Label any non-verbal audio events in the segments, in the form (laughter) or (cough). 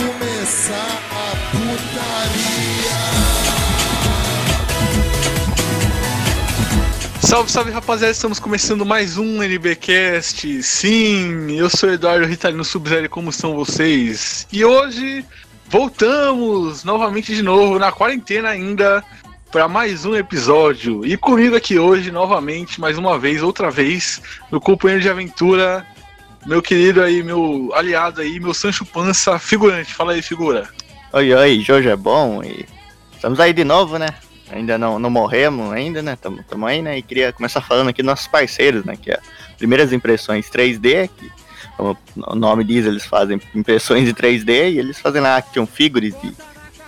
começar a putaria. Salve, salve rapaziada, estamos começando mais um NBcast. Sim, eu sou Eduardo Ritalino Sub-Zero, como são vocês? E hoje voltamos novamente de novo na quarentena ainda para mais um episódio. E comigo aqui hoje novamente, mais uma vez, outra vez, meu companheiro de aventura, meu querido aí, meu aliado aí, meu Sancho Pança, figurante. Fala aí, figura. Oi, oi, Jorge é bom e estamos aí de novo, né? Ainda não, não morremos ainda, né? Tamo, tamo aí, né? E queria começar falando aqui dos nossos parceiros, né? Que é Primeiras Impressões 3D, que como o nome diz, eles fazem impressões em 3D e eles fazem lá action figures de,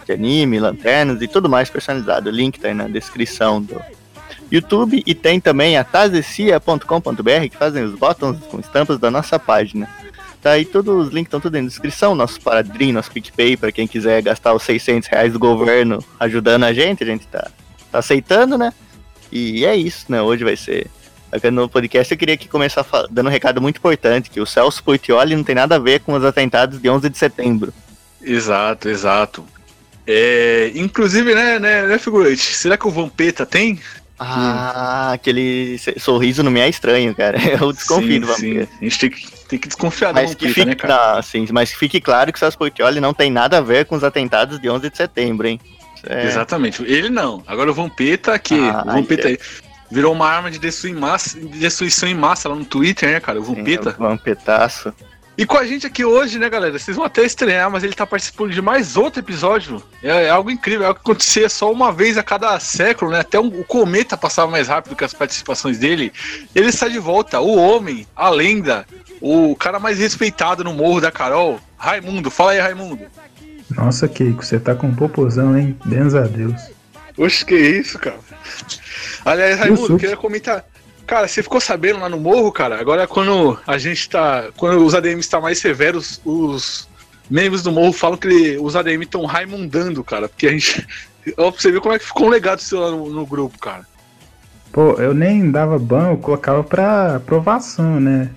de anime, lanternas e tudo mais personalizado. O link tá aí na descrição do YouTube e tem também a tazecia.com.br que fazem os botões com estampas da nossa página. Tá aí todos os links estão tudo aí na descrição, nosso padrinho, nosso PicPay, para quem quiser gastar os 600 reais do governo ajudando a gente, a gente tá, tá aceitando, né? E é isso, né? Hoje vai ser no podcast eu queria que começar dando um recado muito importante, que o Celso Portioli não tem nada a ver com os atentados de 11 de setembro. Exato, exato. É, inclusive, né, né, né, figurante? Será que o Vampeta tem? Ah, aquele se- sorriso não me é estranho, cara. (laughs) Eu desconfio do sim, vampiro. sim. A gente tem que, tem que desconfiar Mas do que, Vampeta, fique, né, cara? não, sim, mas que fique claro que o Celso Portioli não tem nada a ver com os atentados de 11 de setembro, hein? É- Exatamente. Ele não. Agora o Vampeta, que Ah, o Vampeta virou uma arma de destruição em massa, de destruição em massa lá no Twitter, né, cara? O Vampeta. Sim, Vampetaço. E com a gente aqui hoje, né, galera? Vocês vão até estranhar, mas ele tá participando de mais outro episódio. É, é algo incrível, é algo que acontecia só uma vez a cada século, né? Até um- o cometa passava mais rápido que as participações dele. Ele está de volta, o homem, a lenda, o cara mais respeitado no morro da Carol, Raimundo. Fala aí, Raimundo. Nossa, Keiko, você tá com um popozão, hein? Benza a Deus. Oxe, que isso, cara? Aliás, Raimundo, queria comentar. Cara, você ficou sabendo lá no morro, cara? Agora quando a gente tá. Quando os ADMs estão mais severos, os membros do morro falam que ele- os ADM estão raimundando, cara. Porque a gente. (laughs) Ó, pra você ver como é que ficou um legado seu lá no, no grupo, cara. Pô, eu nem dava ban, eu colocava pra aprovação, né?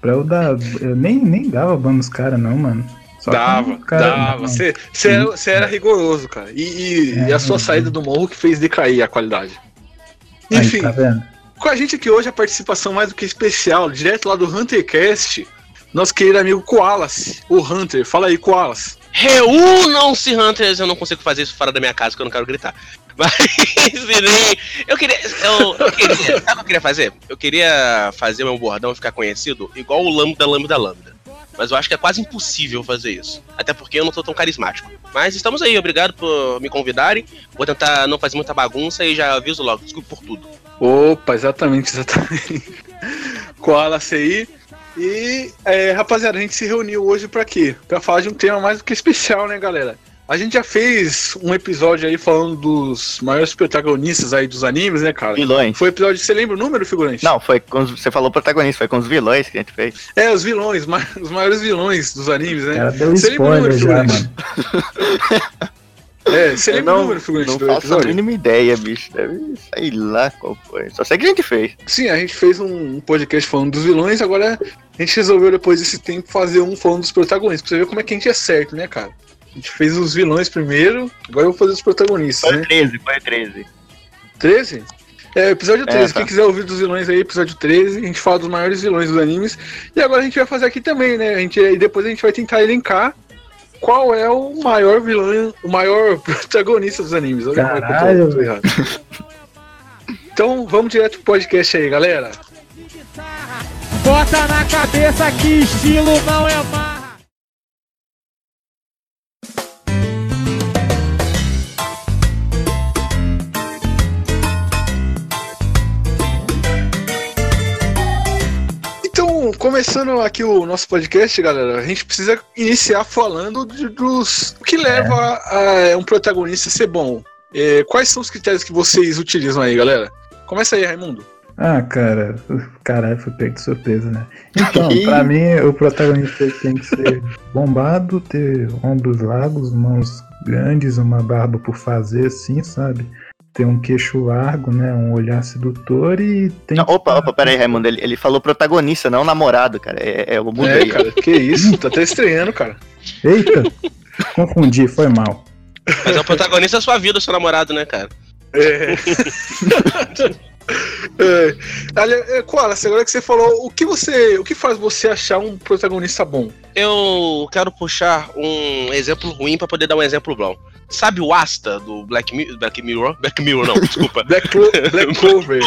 Pra eu dar. Eu nem, nem dava ban nos caras, não, mano. Só dava, cara- dava. Você, você, era, era rigoroso, cara. E, e- e a sua É. saída do morro que fez decair a qualidade. Aí, Enfim, tá vendo? Com a gente aqui hoje a participação mais do que especial, direto lá do HunterCast, nosso querido amigo Koalas, o Hunter. Fala aí, Koalas. Reúnam-se, Hunters! Eu não consigo fazer isso fora da minha casa, porque eu não quero gritar. (laughs) Mas, virei. Eu queria. Eu, eu queria. Sabe o que eu queria fazer? Eu queria fazer meu bordão ficar conhecido igual o Lambda Lambda Lambda. Mas eu acho que é quase impossível fazer isso. Até porque eu não sou tão carismático. Mas estamos aí, obrigado por me convidarem. Vou tentar não fazer muita bagunça e já aviso logo. Desculpe por tudo. Opa, exatamente, exatamente. (laughs) Koalas aí. E, é, rapaziada, a gente se reuniu hoje pra quê? Pra falar de um tema mais do que especial, né, galera? A gente já fez um episódio aí falando dos maiores protagonistas aí dos animes, né, cara? Vilões. Foi episódio, você lembra o número, figurante? Não, foi com os, você falou protagonista, foi com os vilões que a gente fez. É, os vilões, ma- (laughs) os maiores vilões dos animes, né? cara deu Você lembra o número, já, figurante? mano. (laughs) É, você Eu lembra o não, número, figurante, não do faço a episódio? mínima ideia, bicho. Deve sei lá qual foi. Só sei que a gente fez. Sim, a gente fez um podcast falando dos vilões, agora a gente resolveu, depois desse tempo, fazer um falando dos protagonistas, pra você ver como é que a gente é certo, né, cara? A gente fez os vilões primeiro, agora eu vou fazer os protagonistas, Foi né? 13, foi 13. 13? É, episódio 13. tá. Quem quiser ouvir dos vilões aí, episódio 13, a gente fala dos maiores vilões dos animes. E agora a gente vai fazer aqui também, né? A gente, e depois a gente vai tentar elencar qual é o maior vilão, o maior (laughs) protagonista dos animes. Olha tô- Caralho. tô errado. Então vamos direto pro podcast aí, galera. Bota na cabeça que estilo não é marra. Começando aqui o nosso podcast, galera, a gente precisa iniciar falando de- dos o que leva a, a um protagonista a ser bom. É, quais são os critérios que vocês utilizam aí, galera? Começa aí, Raimundo. Ah, cara, caralho, foi pego de surpresa, né? Então, (laughs) pra mim, o protagonista tem que ser bombado, ter ombros largos, mãos grandes, uma barba por fazer, assim, sabe? Ter um queixo largo, né? Um olhar sedutor e tem. Não, opa, opa, pera aí, Raimundo. Ele, ele falou protagonista, não namorado, cara. É, é o mundo É, aí. cara, que isso, tá até estranhando, cara. Eita! Confundi, foi mal. Mas é o protagonista da sua vida, seu namorado, né, cara? É. (laughs) é. É, Koala, agora que você falou, o que você. O que faz você achar um protagonista bom? Eu quero puxar um exemplo ruim pra poder dar um exemplo bom. Sabe o Asta do Black, Mi Black Mirror? Black Mirror, não, desculpa. (laughs) Black, Clo Black (laughs) Clover.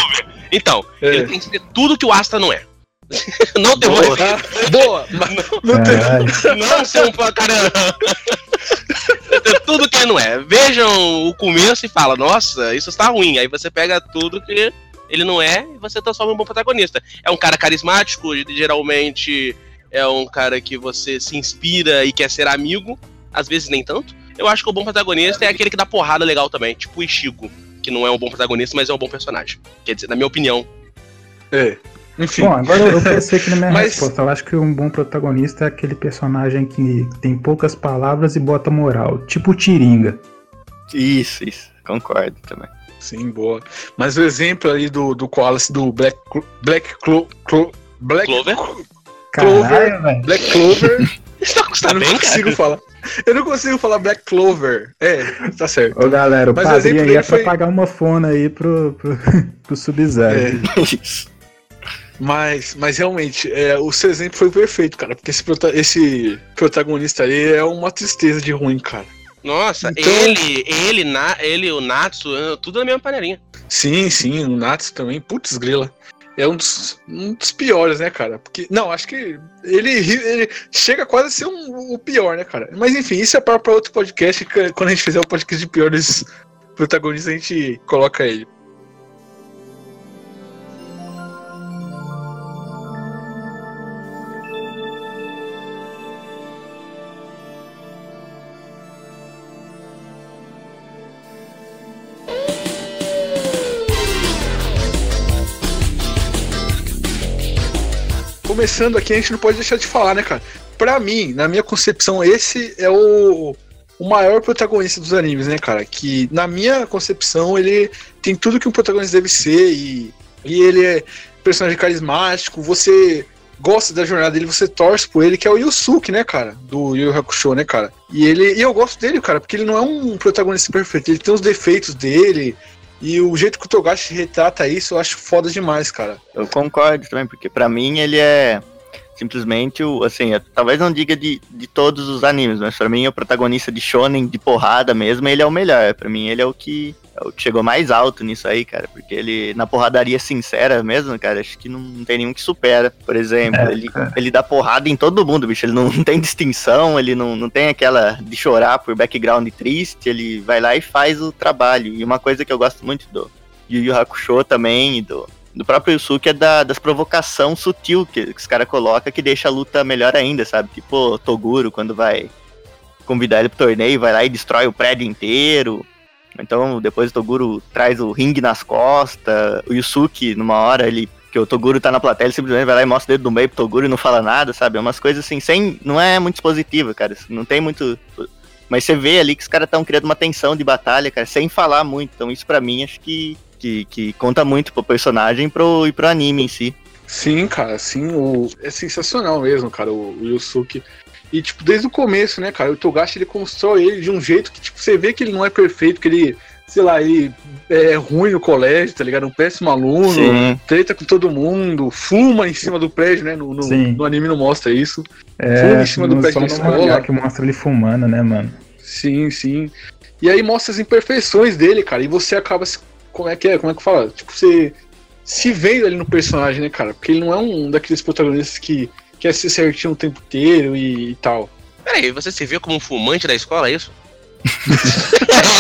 Então, É. ele tem que ser tudo que o Asta não é. (laughs) não tem Boa, boa, mas não tem. Não ser um cara. Tudo que não é. Vejam o começo e fala, nossa, isso está ruim. Aí você pega tudo que ele não é e você transforma em um bom protagonista. É um cara carismático, geralmente é um cara que você se inspira e quer ser amigo, às vezes nem tanto. Eu acho que o bom protagonista é aquele que dá porrada legal também, tipo o Ichigo, que não é um bom protagonista, mas é um bom personagem. Quer dizer, na minha opinião. É. Enfim. Bom, agora eu pensei aqui na minha (laughs) Mas- resposta. Eu acho que um bom protagonista é aquele personagem que tem poucas palavras e bota moral. Tipo o Tiringa. Isso, isso. Concordo também. Sim, boa. Mas o exemplo aí do, do Koalas do Black Clo- Black Clo, Clo- Black Clover? Caralho, velho. Black Clover. (laughs) Você tá, você tá eu não bem, consigo cara? falar. Eu não consigo falar Black Clover. É, tá certo. Ô galera, o Mas padrinho aí é pra foi- pagar uma fona aí pro, pro, (laughs) pro Sub-Zero. É. Mas, mas realmente, é, o seu exemplo foi perfeito, cara. Porque esse, prota- esse protagonista aí é uma tristeza de ruim, cara. Nossa, Então- ele, ele, na, ele, o Natsu, é tudo na mesma panelinha. Sim, sim, o Natsu também, putz grila. É um dos, um dos piores, né, cara? Porque, não, acho que ele, ele chega quase a ser um- o pior, né, cara? Mas enfim, isso é para outro podcast. que Quando a gente fizer o podcast de piores protagonistas, a gente coloca ele. Começando aqui, a gente não pode deixar de falar, né, cara? Pra mim, na minha concepção, esse é o, o maior protagonista dos animes, né, cara? Que, na minha concepção, ele tem tudo que um protagonista deve ser e, e ele é personagem carismático, você gosta da jornada dele, você torce por ele, que é o Yusuke, né, cara? Do Yu Hakusho, né, cara? E ele e eu gosto dele, cara, porque ele não é um protagonista perfeito, ele tem os defeitos dele, e o jeito que o Togashi retrata isso, eu acho foda demais, cara. Eu concordo também, porque pra mim ele é simplesmente o, assim, eu talvez não diga de, de todos os animes, mas pra mim o protagonista de shonen de porrada mesmo, ele é o melhor. Pra mim ele é o que é o que chegou mais alto nisso aí, cara, porque ele na porradaria sincera mesmo, cara, acho que não tem nenhum que supera. Por exemplo, É, ele, cara. ele dá porrada em todo mundo, bicho, ele não, não tem distinção, ele não, não tem aquela de chorar por background triste, ele vai lá e faz o trabalho. E uma coisa que eu gosto muito do Yu Yu Hakusho também e do do próprio Yusuke é da, das provocação sutil que, que os caras colocam que deixa a luta melhor ainda, sabe? Tipo, Toguro, quando vai convidar ele pro torneio, vai lá e destrói o prédio inteiro. Então, depois o Toguro traz o ringue nas costas. O Yusuke, numa hora, ele. Que o Toguro tá na plateia, ele simplesmente vai lá e mostra o dedo do meio pro Toguro e não fala nada, sabe? É umas coisas assim, sem. Não é muito expositiva, cara. Não tem muito. Mas você vê ali que os caras estão criando uma tensão de batalha, cara, sem falar muito. Então, isso pra mim, acho que que, que conta muito pro personagem e pro, e pro anime em si. Sim, cara, sim, o... é sensacional mesmo, cara, o, o Yusuke. E, tipo, desde o começo, né, cara, o Togashi, ele constrói ele de um jeito que, tipo, você vê que ele não é perfeito, que ele, sei lá, ele é ruim no colégio, tá ligado? Um péssimo aluno, Sim. treta com todo mundo, fuma em cima do prédio, né? No, no, no anime não mostra isso. É, Fuma em cima do de no escola. que mostra ele fumando, né, mano? Sim, sim. E aí mostra as imperfeições dele, cara, e você acaba se. Como é que é? Como é que fala? Tipo, você se vendo ali no personagem, né, cara? Porque ele não é um daqueles protagonistas que quer ser certinho o tempo inteiro e, e tal. Peraí, você se vê como um fumante da escola, é isso? (laughs)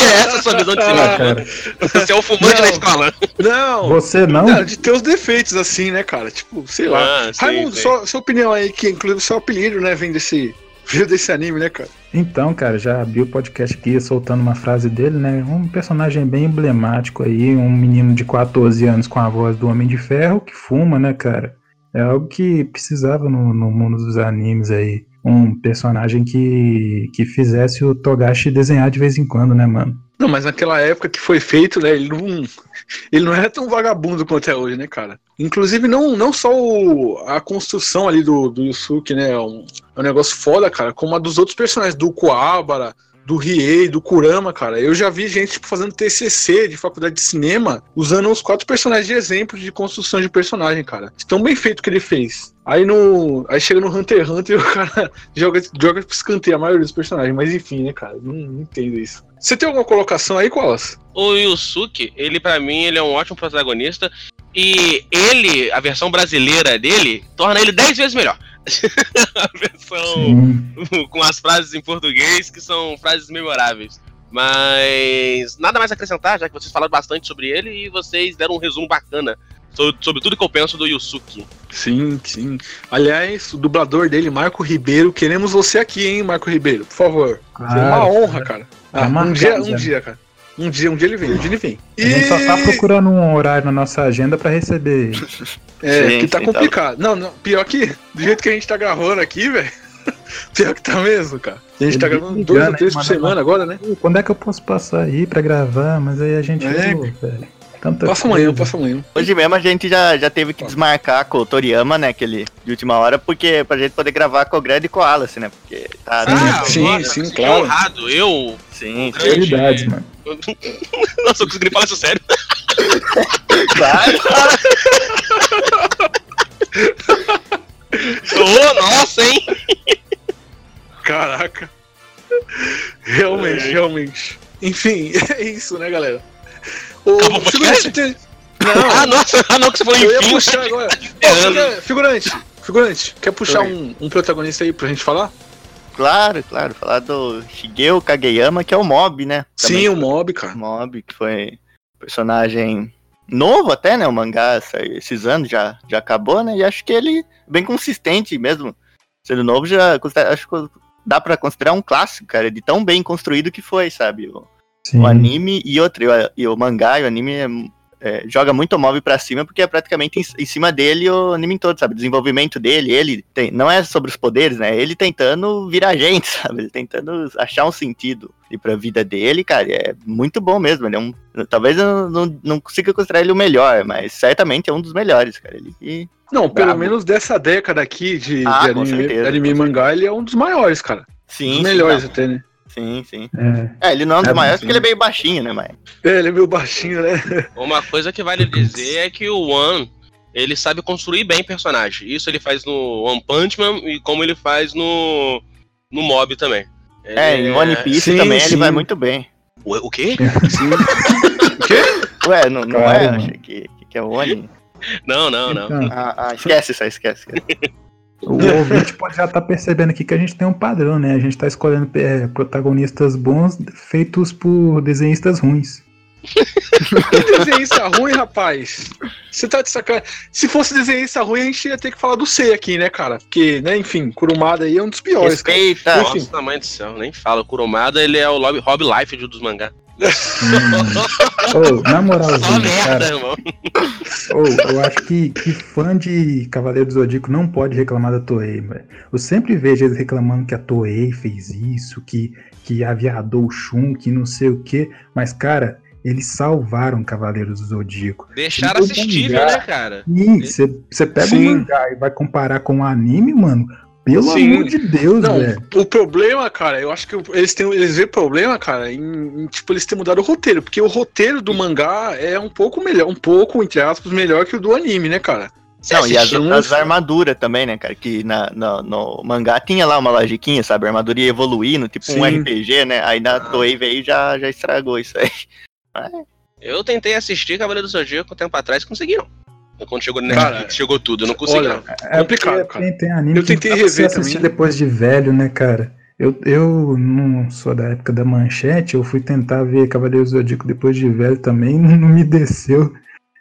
é essa a sua visão de si Ah, cara. Você é o fumante Não. da escola. Não! Você não? Não, de ter os defeitos, assim, né, cara? Tipo, sei lá. Ah, sim, Raimundo, sim. sua, sua opinião aí, que inclusive seu apelido, né, vem desse. Veio desse anime, né, cara? Então, cara, já abri o podcast aqui soltando uma frase dele, né? Um personagem bem emblemático aí, um menino de 14 anos com a voz do Homem de Ferro que fuma, né, cara? É algo que precisava no, no mundo dos animes aí. Um personagem que, que fizesse o Togashi desenhar de vez em quando, né, mano? Não, mas naquela época que foi feito, né, ele não, ele não era tão vagabundo quanto é hoje, né, cara? Inclusive, não, não só o- a construção ali do, do Yusuke, né, é um, é um negócio foda, cara, como a dos outros personagens, do Kuwabara, do Riei, do Kurama, cara. Eu já vi gente tipo, fazendo TCC de faculdade de cinema usando os quatro personagens de exemplo de construção de personagem, cara. Tão bem feito que ele fez. Aí no. Aí chega no Hunter x Hunter (laughs) e o cara joga, joga pro escanteio a maioria dos personagens. Mas enfim, né, cara? Não, não entendo isso. Você tem alguma colocação aí, Colas? O Yusuke, ele pra mim, ele é um ótimo protagonista. E ele, a versão brasileira dele, torna ele 10 vezes melhor. (laughs) a versão Sim. com as frases em português que são frases memoráveis. Mas nada mais a acrescentar, já que vocês falaram bastante sobre ele e vocês deram um resumo bacana sobre, sobre tudo que eu penso do Yusuke. Sim, sim. Aliás, o dublador dele, Marco Ribeiro, queremos você aqui, hein, Marco Ribeiro, por favor. Seria uma Claro, honra, cara. Tá Ah, um dia, um dia, cara. Um dia, um dia ele vem, um dia ele vem. A gente só tá procurando um horário na nossa agenda pra receber ele. É, Sim, que tá sim, tá. complicado. Não, não, pior que, do jeito que a gente tá gravando aqui, velho. (laughs) Pior que tá mesmo, cara. A gente Ele tá gravando ligando, dois ou três por mano, semana agora, né? Quando é que eu posso passar aí pra gravar? Mas aí a gente. É. Pô, velho, tanta Passa coisa. amanhã, passa amanhã. Hoje mesmo a gente já, já teve que desmarcar com o Toriyama, né? Aquele de última hora, porque pra gente poder gravar com o Grande e com o Alice, né? Porque tá. Ah, sim, sim, que claro. honrado. Eu. Sim, Prioridades, mano. (laughs) Nossa, eu consegui falar isso sério. claro. Ô, nossa, hein? Caraca. Realmente, realmente. Enfim, (laughs) é isso, né, galera? Ô, Acabou o figurante, tem... Não, Ah, nossa, ah, não, que você falou eu ia puxar agora. Figu- figurante, figurante, quer puxar um, um protagonista aí pra gente falar? Claro, claro. Falar do Shigeo Kageyama, que é o Mob, né? Sim, o Mob, cara. Mob, que foi personagem novo até, né? O mangá esses anos já, já acabou, né? E acho que ele é bem consistente mesmo. Sendo novo, já acho que dá pra considerar um clássico, cara, de tão bem construído que foi, sabe? O, Sim. o anime e outro, e o, e o mangá e o anime é, é, joga muito o Mob pra cima, porque é praticamente em, em cima dele o anime todo, sabe? O desenvolvimento dele, ele tem, não é sobre os poderes, né? Ele tentando virar (laughs) gente, sabe? Ele tentando achar um sentido e pra vida dele, cara, é muito bom mesmo. Ele é um, talvez eu não, não consiga considerar ele o melhor, mas certamente é um dos melhores, cara. Ele, e- Não, pelo Brabo. menos dessa década aqui de, Ah, de anime, certeza, anime e mangá, ele é um dos maiores, cara. sim, Os sim, melhores tá. até, né? Sim, sim. É. É, ele não é um dos É, maiores sim. porque ele é meio baixinho, né, mas. É, ele é meio baixinho, né? (laughs) Uma coisa que vale dizer é que o One, ele sabe construir bem personagem. Isso ele faz no One Punch Man e como ele faz no, no Mob também. Ele É, em One Piece Sim, também sim. ele vai muito bem. O, o quê? (laughs) o (laughs) quê? Ué, não, não Claro, é? Achei que, que é o Oni. Não, não, não. Então, Ah, ah, esquece isso aí, esquece. O (laughs) ouvinte pode já estar percebendo aqui que a gente tem um padrão, né? A gente tá escolhendo é, protagonistas bons feitos por desenhistas ruins. Que (laughs) desenhista ruim, rapaz. Você tá de sacanagem. Se fosse desenhista ruim, a gente ia ter que falar do C aqui, né, cara? Porque, né, enfim, Kurumada aí é um dos piores, cara. Respeita. Enfim. Nossa, mãe do céu, nem fala. O Kurumada, ele é o Rob, Rob Life dos mangá. Ô, na moralzinha, merda, cara, ô, eu acho que, que fã de Cavaleiro do Zodíaco não pode reclamar da Toei, velho. Eu sempre vejo eles reclamando que a Toei fez isso, que, que aviadou o Shun, que não sei o quê. Mas, cara, eles salvaram Cavaleiros do Zodíaco. Deixaram assistível, né, cara? E você você pega Sim. o mangá e vai comparar com o anime, mano. Pelo Sim. amor de Deus, Não, velho. o problema, cara, eu acho que eles têm, eles vêem problema, cara, em, em, tipo eles terem mudado o roteiro, porque o roteiro do mangá é um pouco melhor, um pouco entre aspas melhor que o do anime, né, cara? Você Não, e as, as um- armaduras também, né, cara? Que na, no, no mangá tinha lá uma logiquinha, sabe? A armadura ia evoluindo, tipo um Sim. RPG, né? Aí na Ah. Toei veio e já, já estragou isso aí. (laughs) Eu tentei assistir Cavaleiro do Zodíaco um tempo atrás e consegui não. Quando chegou no Cara, Netflix, chegou tudo, eu não consegui olha, não. É complicado, cara. Tem, tem anime Eu que tentei rever assistir também. depois de velho, né, cara? Eu, eu não sou da época da manchete, eu fui tentar ver Cavaleiros do Zodíaco depois de velho também, (laughs) não me desceu.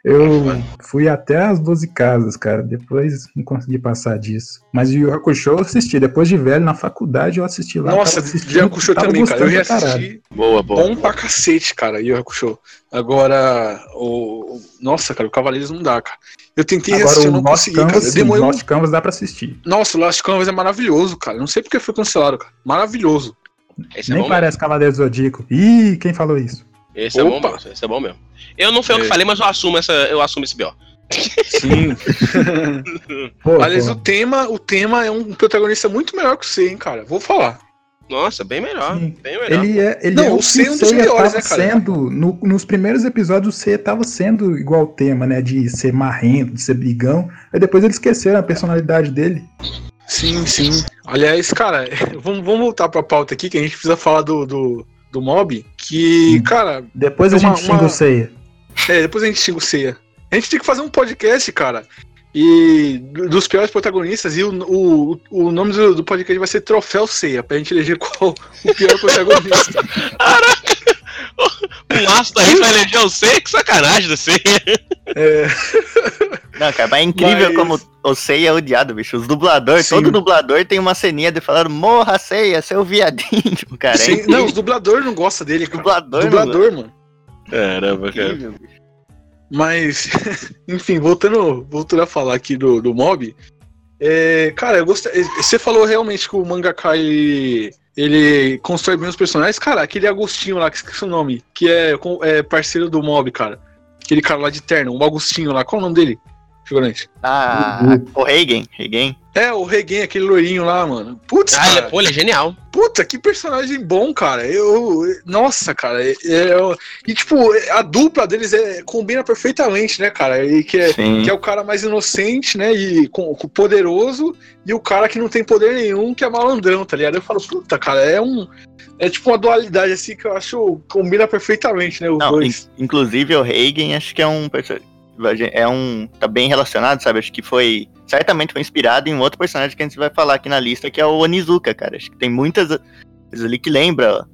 Eu fui até as 12 casas, cara. Depois não consegui passar disso. Mas o Yu Hakusho eu assisti. Depois de velho, na faculdade, eu assisti lá. Nossa, Hakusho tava também, cara. Eu pra reassisti. Boa, boa. Bom pra cacete, cara, Yu Hakusho. Agora, o. o- Nossa, cara, o Cavaleiros não dá, cara. Eu tentei Agora, assistir, eu o não Lost consegui, cara. Canvas, Eu sim, demorei um- Lost Canvas dá pra assistir. Nossa, o Last Canvas é maravilhoso, cara. Não sei porque foi cancelado, cara. Maravilhoso. Esse é Nem bom parece Cavaleiro Zodíaco. Ih, quem falou isso? Esse é bom Opa. mesmo. Esse é bom mesmo. Eu não fui eu que É. falei, mas eu assumo, essa, eu assumo esse B.O. Sim. (laughs) Pô, Aliás, pô, o tema, o tema é um protagonista muito melhor que o C, hein, cara. Vou falar. Nossa, bem melhor. Sim. Bem melhor. Ele é, ele Não, é o o que C é um o dos melhores, tava né, cara? sendo. no- nos primeiros episódios, o Seiya tava sendo igual ao tema, né? De ser marrento, de ser brigão. Aí depois eles esqueceram a personalidade dele. Sim, sim. Aliás, cara, (laughs) vamos, vamos voltar pra pauta aqui, que a gente precisa falar do, do, do mob. Que, Hum. cara, Depois a Uma- gente xinga uma- o Seiya. é, depois a gente xinga o Ceia. A gente tem que fazer um podcast, cara. E do- dos piores protagonistas, e o, o, o nome do, do podcast vai ser Troféu Ceia, pra gente eleger qual o pior protagonista. (laughs) O Márcio da gente vai eleger o C, que sacanagem do C. É, Não, cara, mas é incrível Mas- como o Seiya é odiado, bicho. Os dubladores, Sim. todo dublador tem uma ceninha de falando, morra, Seiya, seu viadinho, (laughs) cara. É sim, incrível. não, os dubladores não gostam dele, cara. Dublador, Dublador, mano. Caramba, não, incrível, bicho. Mas, (laughs) enfim, voltando, voltando a falar aqui do, do mob. é, cara, eu gostei. Você falou realmente que o mangaka ele, ele constrói bem os personagens. Cara, aquele Agostinho lá, que esqueci o nome, que é, é parceiro do mob, cara. Aquele cara lá de terno, o Agostinho lá. Qual é o nome dele? Figurante. Ah, Uhum. o Reigen, Reigen. É, o Regen, aquele loirinho lá, mano. Putz, Ah, ele, cara. é- pô, ele é genial. Puta, que personagem bom, cara. Eu. Nossa, cara. é- é- e, tipo, a dupla deles é, combina perfeitamente, né, cara? E que é, que é o cara mais inocente, né? E com, com poderoso, e o cara que não tem poder nenhum, que é malandrão, tá ligado? Eu falo, puta, cara, é um. É tipo uma dualidade assim que eu acho combina perfeitamente, né? Os Não, dois. in- inclusive o Reigen acho que é um perso- é um tá bem relacionado, sabe? Acho que foi certamente foi inspirado em um outro personagem que a gente vai falar aqui na lista, que é o Onizuka, cara. Acho que tem muitas coisas ali que lembra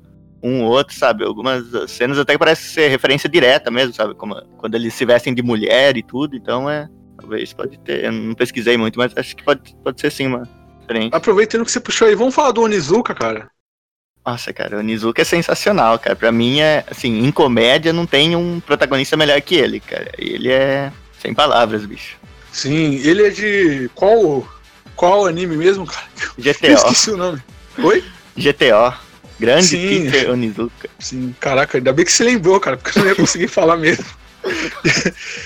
um ou outro, sabe? Algumas cenas até que parece ser referência direta mesmo, sabe? Como quando eles se vestem de mulher e tudo, então é talvez pode ter, eu não pesquisei muito, mas acho que pode, pode ser sim uma diferente. Aproveitando que você puxou aí, vamos falar do Onizuka, cara. Nossa, cara, o Onizuka é sensacional, cara. Pra mim é, assim, em comédia não tem um protagonista melhor que ele, cara. Ele é sem palavras, bicho. Sim, ele é de. Qual. Qual anime mesmo, cara? (laughs) Eu GTO, esqueci o nome. Oi? GTO. Grande Sim. Peter (laughs) Onizuka. Sim, caraca, ainda bem que você lembrou, cara, porque eu não ia conseguir falar mesmo. (laughs)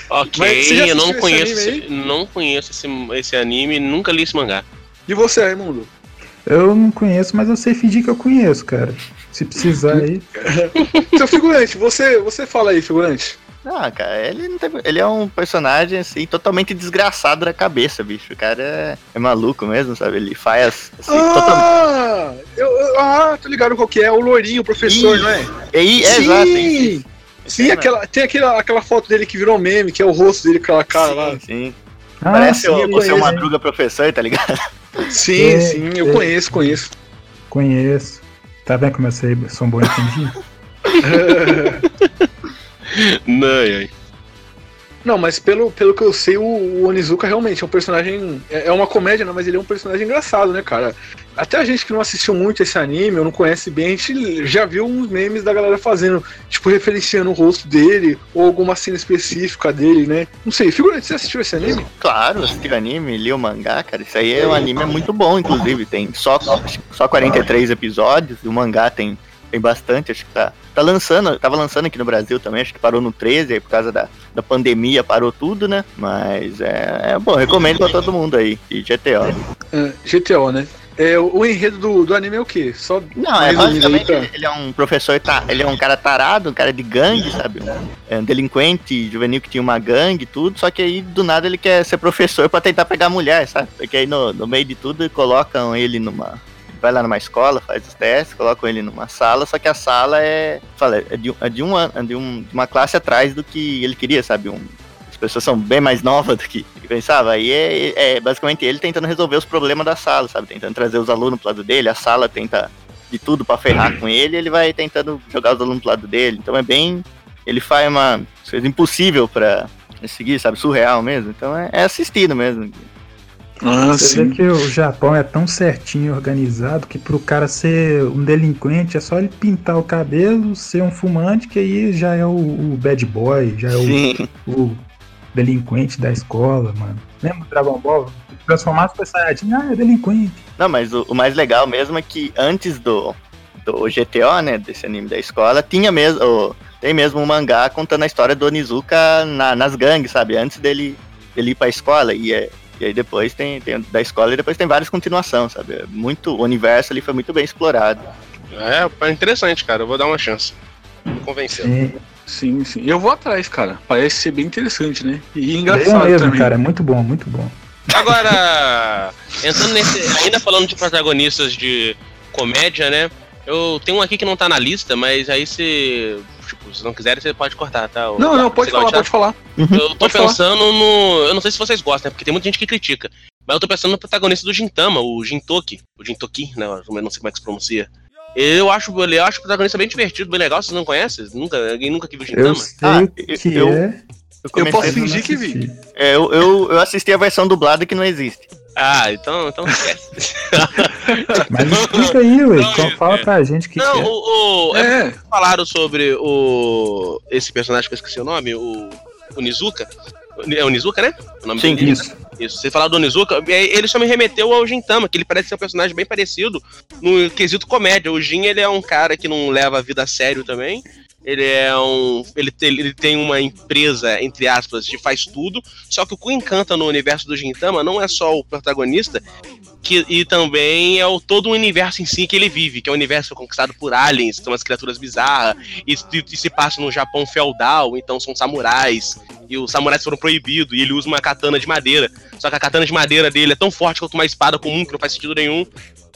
Ok, eu não conheço, esse, não conheço esse, esse anime, nunca li esse mangá. E você, Raimundo? Eu não conheço, mas eu sei fingir que eu conheço, cara. Se precisar aí. (laughs) Seu figurante, você, você fala aí, figurante. Ah, cara, ele, não tem- ele é um personagem, assim, totalmente desgraçado da cabeça, bicho. O cara é, é maluco mesmo, sabe? Ele faz, assim, totalmente... Ah, eu, eu- ah, tô ligado qual que é, o loirinho, o professor, Ih, não é? E, é, exato, sim. Sim, aquela, tem aquela, aquela foto dele que virou meme, que é o rosto dele, aquela cara lá. Sim, sim. Ah, Parece sim, o, o seu Madruga professor, tá ligado? Sim, É, sim, eu é. conheço, conheço. Conheço. Tá vendo como eu sei, sou um bom entendido? (laughs) Não, ai. Não, mas pelo, pelo que eu sei, o, o Onizuka realmente é um personagem. É é uma comédia, não, mas ele é um personagem engraçado, né, cara? Até a gente que não assistiu muito esse anime, ou não conhece bem, a gente já viu uns memes da galera fazendo, tipo, referenciando o rosto dele, ou alguma cena específica dele, né? Não sei, figurante, você assistiu esse anime? Claro, assisti o anime, li o mangá, cara. Isso aí é um anime muito bom, inclusive. Tem só, só 43 episódios, e o mangá tem, tem bastante, acho que tá. Tá lançando, tava lançando aqui no Brasil também, acho que parou no 13, aí por causa da, da pandemia parou tudo, né? Mas é, é bom, recomendo pra todo mundo aí. E GTO. Ah, GTO, né? É, o, enredo do, do anime é o quê? Só Não, é aí basicamente pra- ele, é um professor, tá, ele é um cara tarado, um cara de gangue, sabe? Um, é um delinquente juvenil que tinha uma gangue e tudo, só que aí do nada ele quer ser professor pra tentar pegar mulher, sabe? Porque aí no, no meio de tudo colocam ele numa. Vai lá numa escola, faz os testes, colocam ele numa sala, só que a sala é. Fala, é de, é de, um, é de, um, de uma classe atrás do que ele queria, sabe? Um, as pessoas são bem mais novas do que ele pensava. Aí é, é basicamente ele tentando resolver os problemas da sala, sabe? Tentando trazer os alunos pro lado dele, a sala tenta de tudo pra ferrar com ele, ele vai tentando jogar os alunos pro lado dele. Então é bem. Ele faz uma coisa impossível pra seguir, sabe? Surreal mesmo. Então é, é assistido mesmo. Ah, Você vê que o Japão é tão certinho organizado que pro cara ser um delinquente é só ele pintar o cabelo, ser um fumante, que aí já é o, o bad boy, já é o, Sim. o delinquente da escola, mano. Lembra do Dragon Ball? Transformar Super Saiyajin, ah, é delinquente. Não, mas o, o mais legal mesmo é que antes do. do GTO, né, desse anime da escola, tinha mesmo, o- tem mesmo um mangá contando a história do Onizuka na- nas gangues, sabe, antes dele, dele ir pra escola, e, é, e aí depois tem, tem da escola e depois tem várias continuações, sabe, é muito, o universo ali foi muito bem explorado. É, é interessante, cara. Eu vou dar uma chance. Me convenceu. Sim. Sim, sim. Eu vou atrás, cara. Parece ser bem interessante, né? E engraçado mesmo, também. cara. É muito bom, muito bom. Agora, entrando nesse. Ainda falando de protagonistas de comédia, né? Eu tenho um aqui que não tá na lista, mas aí se. Tipo, se não quiserem, você pode cortar, tá? O- Não, não, pode falar, pode falar. Eu tô falar. pensando no. Eu não sei se vocês gostam, né? Porque tem muita gente que critica. Mas eu tô pensando no protagonista do Gintama, o Jintoki. O Jintoki, né? Eu não sei como é que se pronuncia. Eu acho, eu acho o protagonista bem divertido, bem legal. Vocês não conhecem? Nunca, alguém nunca viu Eu Gintama? sei Ah, o que eu- é. Eu, Eu comecei- posso eu fingir que assisti. é, eu, eu, eu assisti a versão dublada que não existe. Ah, então, então esquece. (laughs) Mas explica aí, ué. Não, Fala pra gente que, Não, que é. o, o- é É, falaram sobre o esse personagem que eu esqueci o nome, o, o Nizuka. É o Nizuka, né? O nome Sim, dele? Isso. Isso. Você falaram do Nizuka, ele só me remeteu ao Gintama, que ele parece ser um personagem bem parecido no quesito comédia. O Jin, ele é um cara que não leva a vida a sério também. Ele é um. Ele tem, ele tem uma empresa, entre aspas, de faz tudo. Só que o que encanta no universo do Gintama não é só o protagonista, que, e também é o, todo o universo em si que ele vive, que é um universo conquistado por aliens, são umas criaturas bizarras, e, e- e se passa no Japão feudal, então são samurais, e os samurais foram proibidos, e ele usa uma katana de madeira. Só que a katana de madeira dele é tão forte quanto uma espada comum, que não faz sentido nenhum.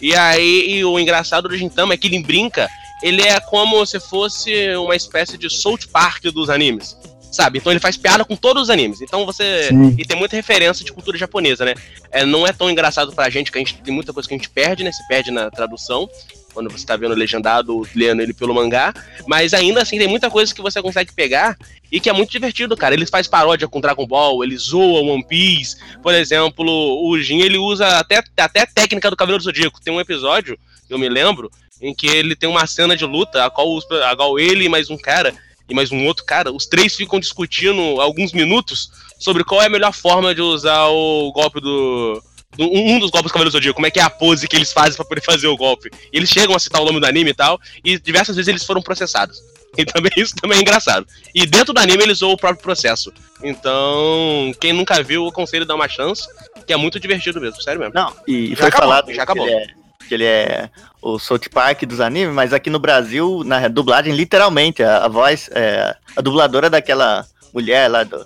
E aí, e o engraçado do Gintama é que ele brinca, ele é como se fosse uma espécie de South Park dos animes. Sabe? Então ele faz piada com todos os animes. Então você. Sim. E tem muita referência de cultura japonesa, né? É, não é tão engraçado pra gente, que a gente tem muita coisa que a gente perde, né? Se perde na tradução. Quando você tá vendo legendado ou lendo ele pelo mangá. Mas ainda assim, tem muita coisa que você consegue pegar e que é muito divertido, cara. Ele faz paródia com Dragon Ball, ele zoa One Piece. Por exemplo, o Jin, ele usa até, até a técnica do Cavaleiro do Zodíaco. Tem um episódio, eu me lembro, em que ele tem uma cena de luta, a qual, os- a qual ele e mais um cara, e mais um outro cara, os três ficam discutindo alguns minutos sobre qual é a melhor forma de usar o golpe do. do- Um dos golpes do Cavaleiro Zodíaco, como é que é a pose que eles fazem pra poder fazer o golpe. E eles chegam a citar o nome do anime e tal, e diversas vezes eles foram processados. E também isso também é engraçado. E dentro do anime eles usam o próprio processo. Então, quem nunca viu, eu aconselho dar uma chance, que é muito divertido mesmo, sério mesmo. Não, e Já foi acabou, falado já acabou. Ele é, que ele é o South Park dos animes, mas aqui no Brasil, na dublagem, literalmente, a, a voz, é, a dubladora daquela mulher lá, do,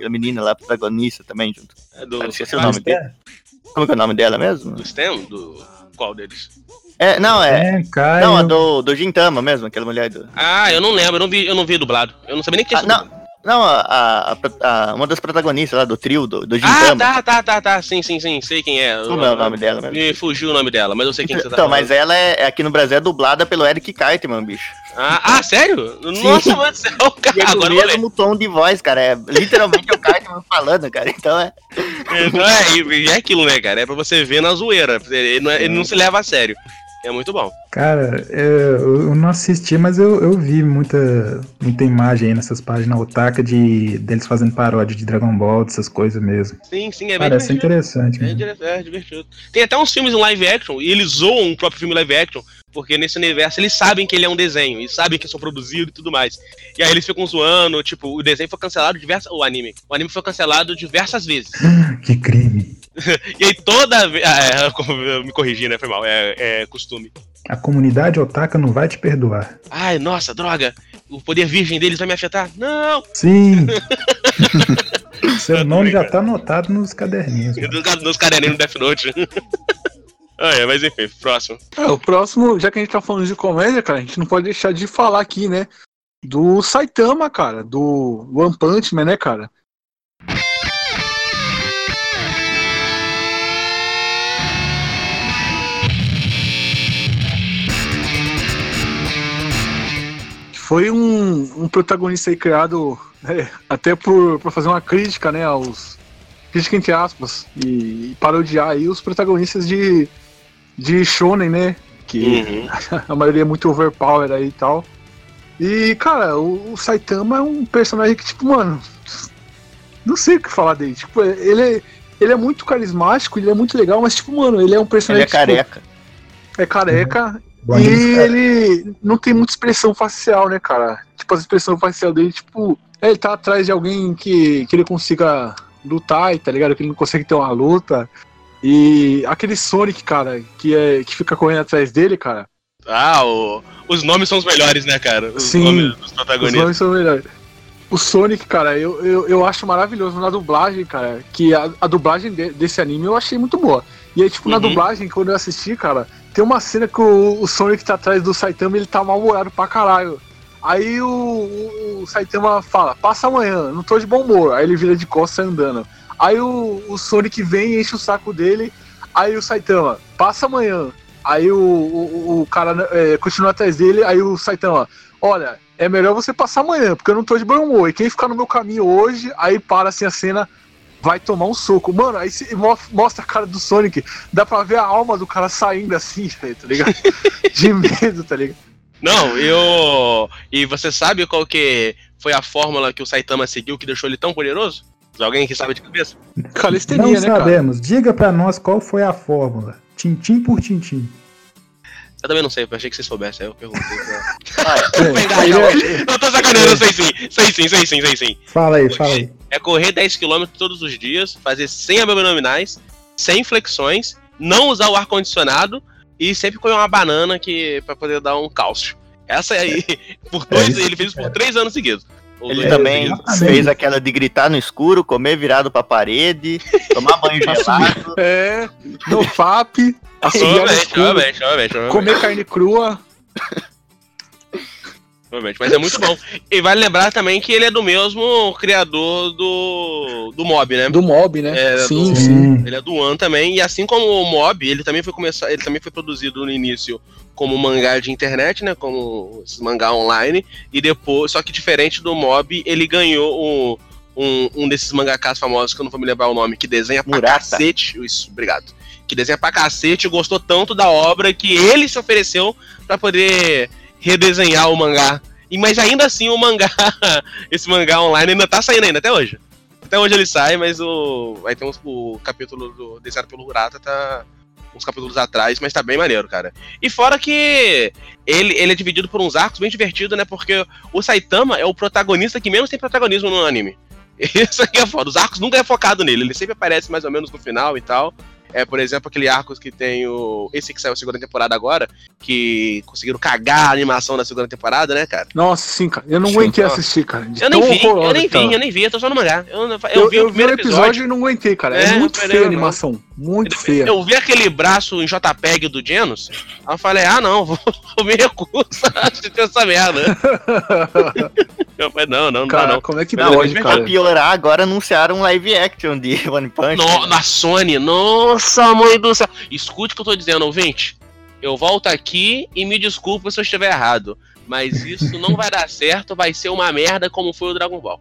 da menina lá, protagonista também, junto. É do, Ah, esqueci o nome do, dele. Como que é o nome dela mesmo? do STEM? Do. Qual deles? É, não, é. É, Caio. Não, a do, do Gintama mesmo, aquela mulher do. Ah, eu não lembro, eu não vi, eu não vi dublado. Eu não sabia nem que tinha Ah, não. Não a, a- a- uma das protagonistas lá do trio do, do Ah, tá, tá, tá, tá. Sim, sim, sim. Sei quem é. Como é o nome dela mesmo? Me fugiu o nome dela, mas eu sei quem que você tá Então, mas ela é, é aqui no Brasil é dublada pelo Eric Cartman, bicho. Ah, ah, sério? Nossa, mano céu, E cara. é o mesmo tom de voz, cara. É literalmente o Cartman (laughs) falando, cara. Então é. Então é, e é aquilo, né, cara? É pra você ver na zoeira. Ele não, é- ele não se leva a sério. É muito bom. Cara, é, eu eu não assisti, mas eu, eu vi muita, muita imagem aí nessas páginas otaka de deles fazendo paródia de Dragon Ball, dessas coisas mesmo. Sim, sim, é bem Parece divertido. interessante. É, mesmo. é divertido. Tem até uns filmes em live action, e eles zoam o próprio filme live action, porque nesse universo eles sabem que ele é um desenho, e sabem que são produzidos e tudo mais. E aí eles ficam zoando, tipo, o desenho foi cancelado diversas. O anime. O anime foi cancelado diversas vezes. (laughs) Que crime. E aí toda vez. Ah, é, (laughs) eu me corrigi, né? Foi mal. É, é costume. A comunidade otaka não vai te perdoar. Ai, nossa, droga. O poder virgem deles vai me afetar? Não! Sim! (laughs) Seu nome já tá anotado nos caderninhos. (laughs) mano. Dos, dos carinhos no Death Note. ah, é, mas enfim, próximo. É, o próximo, já que a gente tá falando de comédia, cara, a gente não pode deixar de falar aqui, né? Do Saitama, cara, do One Punch Man, né, cara? Foi um, um protagonista aí criado né, até por, por fazer uma crítica, né, aos crítica entre aspas e, parodiar aí os protagonistas de de shonen, né, que Uhum. (laughs) a maioria é muito overpower aí e tal. E, cara, o, o Saitama é um personagem que, tipo, mano, não sei o que falar dele. Tipo, ele é, ele é muito carismático, ele é muito legal, mas, tipo, mano, ele é um Ele personagem é que, tipo, careca. é careca. E eles- ele não tem muita expressão facial, né, cara? Tipo, a expressão facial dele, tipo, é, ele tá atrás de alguém que, que ele consiga lutar, e tá ligado? Que ele não consegue ter uma luta. E aquele Sonic, cara, que, é, que fica correndo atrás dele, cara. Ah, o- os nomes são os melhores, né, cara? Os Sim. nomes dos Os protagonistas. nomes são melhores. O Sonic, cara, eu, eu, eu acho maravilhoso na dublagem, cara. Que a, a dublagem de- desse anime eu achei muito boa. E aí, tipo, na Uhum. dublagem, quando eu assisti, cara, tem uma cena que o, o Sonic tá atrás do Saitama e ele tá mal-humorado pra caralho. Aí o, o, o Saitama fala, passa amanhã, não tô de bom humor. Aí ele vira de costas andando. Aí o, o Sonic vem e enche o saco dele. Aí o Saitama, passa amanhã. Aí o, o, o cara é, continua atrás dele. Aí o Saitama, olha, é melhor você passar amanhã, porque eu não tô de bom humor. E quem ficar no meu caminho hoje, aí para assim a cena, vai tomar um soco. Mano, aí mostra a cara do Sonic, dá pra ver a alma do cara saindo assim, (laughs) velho, tá ligado? De medo, tá ligado? Não, eu. E você sabe qual que foi a fórmula que o Saitama seguiu que deixou ele tão poderoso? Alguém que sabe de cabeça? Não Calistenia, né, cara? sabemos. Diga pra nós qual foi a fórmula. Tintim por tintim. Eu também não sei, eu achei que vocês soubessem, aí eu perguntei pra. (laughs) Vai. Pegar, ele não, é- Eu tô sacaneando, eu sei sim, sei sim, sei sim, sei sim. Fala aí, fala aí. É correr 10km todos os dias, fazer 100 abdominais, 100 flexões, não usar o ar-condicionado e sempre comer uma banana que para poder dar um cálcio. Essa aí, (laughs) por dois, isso ele fez isso por três anos seguidos. Ele dois também fez aquela de gritar no escuro, comer virado pra parede, tomar banho (laughs) gelado. É, no FAP, no escuro, comer carne crua. Provavelmente, mas é muito bom. E vale lembrar também que ele é do mesmo criador do, do Mob, né? Do mob, né? É, sim, do- sim. Ele é do One também, e assim como o Mob, ele também foi começar, ele também foi produzido no início como mangá de internet, né, como mangá online, e depois, só que diferente do Mob, ele ganhou um, um, um desses mangakas famosos que eu não vou me lembrar o nome, que desenha pra Murata. cacete, isso, obrigado. Que desenha pra cacete, e gostou tanto da obra que ele se ofereceu pra poder redesenhar o mangá. E mas ainda assim o mangá, (laughs) esse mangá online ainda tá saindo ainda até hoje. Até hoje ele sai, mas o. Aí tem uns, o capítulo do desenhado pelo Urata, tá uns capítulos atrás, mas tá bem maneiro, cara. E fora que ele, ele é dividido por uns arcos bem divertido, né? Porque o Saitama é o protagonista que menos tem protagonismo no anime. (laughs) Isso aqui é foda. Os arcos nunca é focado nele, ele sempre aparece mais ou menos no final e tal. É, por exemplo, aquele arco que tem o. Esse que saiu a segunda temporada agora, que conseguiram cagar a animação da segunda temporada, né, cara? Nossa, sim, cara. Eu não Sim, aguentei ó. assistir, cara. de Eu nem vi, eu nem vi, eu nem vi, eu tô só no mangá. Eu, não- eu, Eu, vi eu o primeiro episódio. e não aguentei, cara. É, É, muito feia a não. animação. Muito feia. Eu vi aquele braço em JPEG do Genos, aí eu falei, ah não, (laughs) vou, vou me recuso a assistir essa merda. (laughs) Eu falei, não, não, não dá cara, não. como é que Não, pode, mas Pra cara? piorar, agora anunciaram um live action de (laughs) One Punch. No, na Sony, nossa mãe do céu. Escute o que eu tô dizendo, ouvinte. Eu volto aqui e me desculpa se eu estiver errado. Mas isso não vai dar certo, vai ser uma merda como foi o Dragon Ball.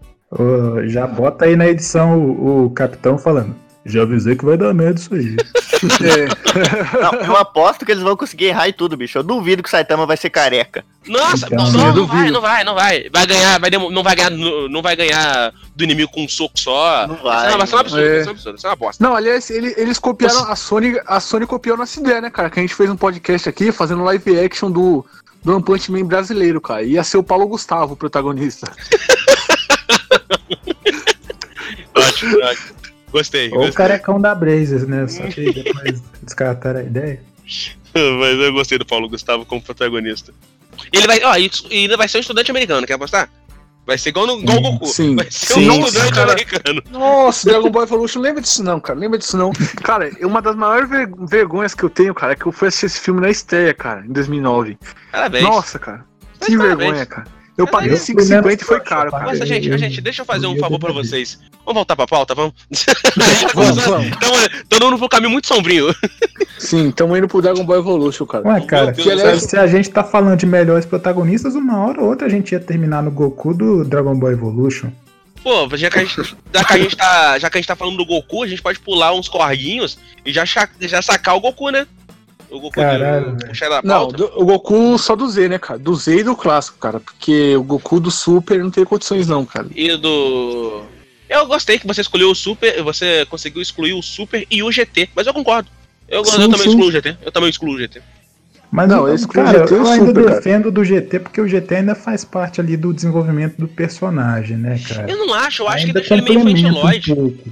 Já bota aí na edição o, o capitão falando. Já avisei que vai dar merda isso aí. (laughs) É, Não, eu aposto que eles vão conseguir errar e tudo, bicho. Eu duvido que o Saitama vai ser careca. Nossa, Então, não, não, duvido. vai, não vai, não vai. Vai ganhar, vai demo- não vai ganhar, não vai ganhar do inimigo com um soco só. Não Isso vai, é isso é um absurdo, é. isso é um absurdo, isso é uma bosta. Não, aliás, ele- eles copiaram a Sony, a Sony copiou nossa ideia, né, cara? Que a gente fez um podcast aqui fazendo live action do, do One Punch Man brasileiro, cara. Ia ser o Paulo Gustavo, o protagonista. (laughs) Ótimo, ótimo. Gostei, Ou o carecão da Brazers, né? Só que (laughs) depois descartaram a ideia. Mas eu gostei do Paulo Gustavo como protagonista. Ele vai, ó, e e ainda vai ser um estudante americano, quer apostar? Vai ser igual, no, igual Goku. Sim, vai ser sim, um estudante cara. americano. Nossa, Dragon Ball Evolution, lembra disso não, cara. Lembra disso não. Cara, uma das maiores ver- vergonhas que eu tenho, cara, é que eu fui assistir esse filme na estreia, cara, em 2009. Parabéns. Nossa, cara. Mas Que parabéns. vergonha, cara. Eu paguei Eu fui 5,50 menos e foi caro, eu cara. Nossa, gente, eu- gente, deixa eu fazer um favor pra vocês. Vamos voltar pra pauta, vamos? (laughs) Vamos, vamos. Estamos indo pro caminho muito sombrio. Sim, estamos indo pro Dragon Ball Evolution, cara. Ué, cara, Deus do se, a gente tá falando de melhores protagonistas, uma hora ou outra a gente ia terminar no Goku do Dragon Ball Evolution. Pô, já que, a gente, já, que a gente tá, já que a gente tá falando do Goku, a gente pode pular uns corguinhos e já, já sacar o Goku, né? O Goku Caralho, do, Não, do- o Goku só do Z, né, cara? Do Z e do clássico, cara. Porque o Goku do Super não tem condições, não, cara. E do. Eu gostei que você escolheu o Super, você conseguiu excluir o Super e o GT, mas eu concordo. Eu, Sim, eu também sim. excluo o GT. Eu também excluo o GT. Mas Não, cara, GT é eu ainda super, cara. defendo do GT porque o GT ainda faz parte ali do desenvolvimento do personagem, né, cara? Eu não acho, eu acho que ainda deixa ele meio infantiloide. um pouco.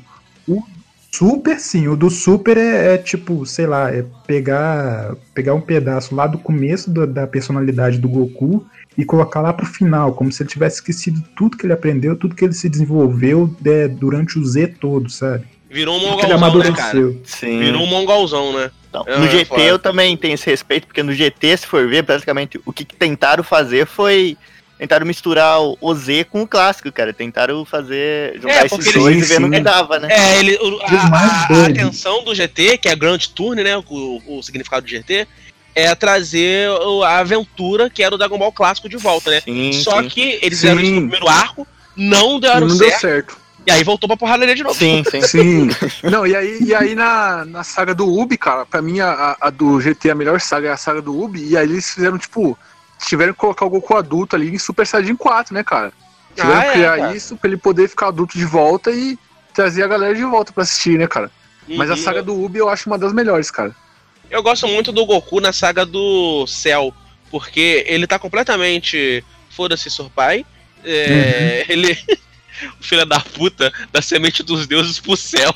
Super, sim. O do Super é, é tipo, sei lá, é pegar, pegar um pedaço lá do começo do- da personalidade do Goku e colocar lá pro final, como se ele tivesse esquecido tudo que ele aprendeu, tudo que ele se desenvolveu é, durante o Z todo, sabe? Virou um Tudo que ele mongolzão, né, cara? amadureceu. Sim. Virou um mongolzão, né? Então, Ah, no GT foda. eu também tenho esse respeito, porque no GT, se for ver, praticamente o que que tentaram fazer foi. Tentaram misturar o o Z com o clássico, cara. Tentaram fazer. juntar É, esses porque dois eles- e ver no que dava, né? É, ele, o- a, a- a atenção do GT, que é a Grand Tour, né? O, o significado do GT, é trazer o- a aventura que era o Dragon Ball clássico de volta, né? Sim, Só sim. que eles fizeram isso no primeiro arco, não deram não certo, deu certo. e aí voltou pra porradaria de novo. Sim, sim. Sim. (laughs) Não, e aí, e aí na, na saga do Ubi, cara, pra mim a, a- a do GT, a melhor saga é a saga do Ubi, e aí eles fizeram, tipo, tiveram que colocar o Goku adulto ali em Super Saiyajin 4, né, cara? Tiveram Ah, que é, criar cara. isso pra ele poder ficar adulto de volta e trazer a galera de volta pra assistir, né, cara? Mas a Uhum. saga do Ubi eu acho uma das melhores, cara. Eu gosto muito do Goku na saga do Cell, porque ele tá completamente foda-se Surpai. É, Ele. O Filho da puta da semente dos deuses pro céu.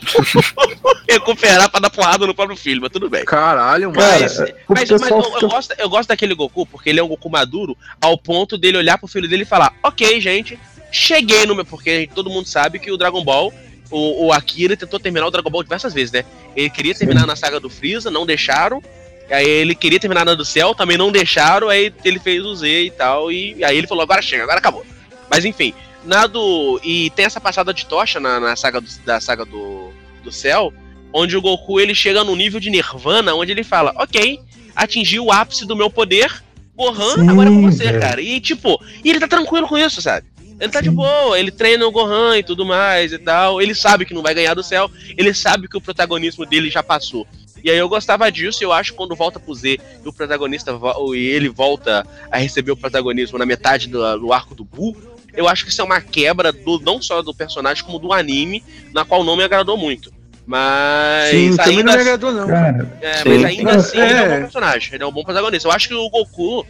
(laughs) Recuperar pra dar porrada no próprio filho, mas tudo bem. Caralho, mano. Cara, Mas, o mas, mas eu, eu gosto, eu gosto daquele Goku, porque ele é um Goku maduro, ao ponto dele olhar pro filho dele e falar: Ok, gente, cheguei no meu. Porque todo mundo sabe que o Dragon Ball, o, o Akira tentou terminar o Dragon Ball diversas vezes, né? Ele queria terminar na saga do Freeza, não deixaram. Aí ele queria terminar na do céu, também não deixaram. Aí ele fez o Z e tal. E aí ele falou: Agora chega, agora acabou. Mas enfim, na do. E tem essa passada de tocha na, na saga do, da saga do, do céu, onde o Goku ele chega no nível de Nirvana, onde ele fala: Ok, atingi o ápice do meu poder. Gohan, Sim, agora é com você, velho. cara. E tipo, e ele tá tranquilo com isso, sabe? Ele tá de Sim. boa, ele treina o Gohan e tudo mais e tal. Ele sabe que não vai ganhar do céu, ele sabe que o protagonismo dele já passou. E aí eu gostava disso, eu acho que quando volta pro Z e o protagonista e ele volta a receber o protagonismo na metade do, do arco do Buu, eu acho que isso é uma quebra do, não só do personagem, como do anime, na qual não me agradou muito. Mas Sim, também ainda não me assim- agradou, não. Cara, é, mas ainda Não, assim, ele é um é. bom personagem, ele é um bom protagonista. Eu acho que o Goku,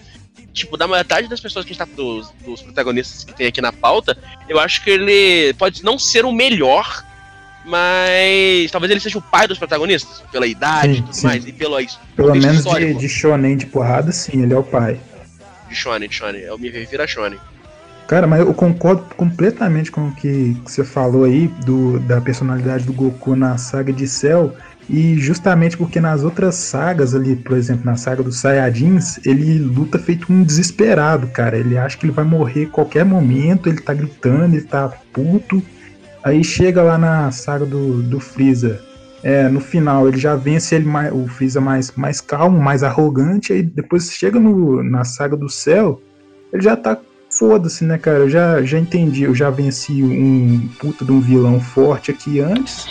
tipo, da metade das pessoas que a gente tá. Dos, dos protagonistas que tem aqui na pauta, eu acho que ele pode não ser o melhor, mas talvez ele seja o pai dos protagonistas, pela idade e Sim, tudo sim. mais, e pelo isso. pelo menos de, de shonen de porrada, sim, ele é o pai. De Shonen, de Shonen. Eu me refiro a Shonen. Cara, mas eu concordo completamente com o que você falou aí do, da personalidade do Goku na saga de Cell. E justamente porque nas outras sagas ali, por exemplo, na saga dos Saiyajins, ele luta feito um desesperado, cara. Ele acha que ele vai morrer a qualquer momento, ele tá gritando, ele tá puto. Aí chega lá na saga do, do Freeza. É, no final ele já vence ele mais, o Freeza mais, mais calmo, mais arrogante. Aí depois chega no, na saga do Cell, ele já tá foda-se, né, cara? Eu já, já entendi, eu já venci um puta de um vilão forte aqui antes.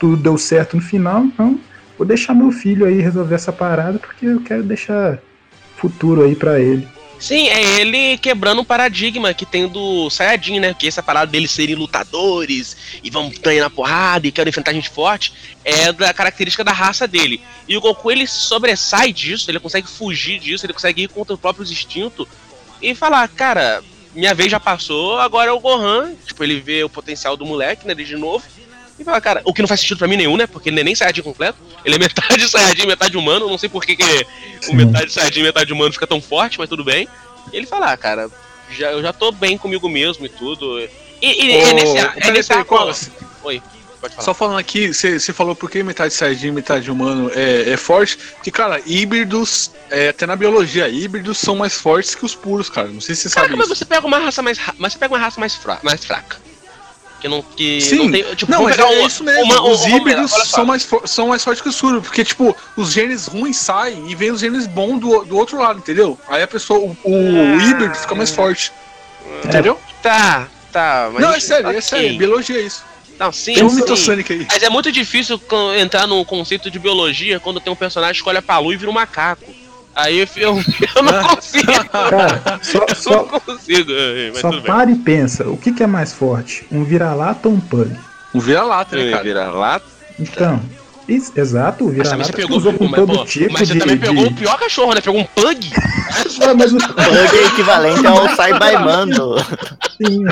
Tudo deu certo no final, então vou deixar meu filho aí resolver essa parada, porque eu quero deixar futuro aí pra ele. Sim, é ele quebrando um paradigma que tem do Sayajin, né? Que essa parada deles serem lutadores e vão ganhar na porrada e querem enfrentar gente forte é da característica da raça dele. E o Goku ele sobressai disso, ele consegue fugir disso, ele consegue ir contra os próprios instintos e falar, cara, minha vez já passou, agora é o Gohan. Tipo, ele vê o potencial do moleque, né? De novo. E fala, cara, o que não faz sentido pra mim nenhum, né? Porque ele é nem Saiyajin completo. Ele é (laughs) metade Saiyajin, metade humano. Não sei por que, que o metade Saiyajin, metade humano fica tão forte, mas tudo bem. E ele fala, ah, cara, já, eu já tô bem comigo mesmo e tudo. E, e é Ô, nesse, é nesse arco- Colas, Oi, pode falar. Só falando aqui, você falou por que metade Saiyajin e metade humano é, é forte. Porque, cara, híbridos, é, até na biologia, híbridos são mais fortes que os puros, cara. Não sei se você sabe Caraca, mas isso. você pega uma raça mais, mas você pega uma raça mais, fra mais fraca. Que não, que Sim. não tem. Tipo, Não, mas pegar é um- isso mesmo. uma- um- os uma- híbridos só. são mais, são mais fortes que os puros. Porque, tipo, os genes ruins saem e vem os genes bons do, do outro lado, entendeu? Aí a pessoa, o, o Ah. híbrido fica mais forte. Entendeu? Tá, tá. Mas não, é sério, ok. é sério. Biologia é isso. Não, sim, Tem um sim. mitossânico aí. Mas é muito difícil entrar no conceito de biologia quando tem um personagem que olha pra lua e vira um macaco. Aí eu, eu, eu não consigo. (laughs) Cara, só, Eu só, não consigo. Mas só bem. para e pensa, o que, que é mais forte? Um vira-lata ou um pug? Um vira-lata, né, cara? Vira lá. Então, Isso, exato, o Mas também você pegou, usou com mas, todo pô, tipo mas você de... também pegou de- o pior cachorro, né? Pegou um pug. (laughs) Mas o Pug é equivalente ao Saibaimando. sim,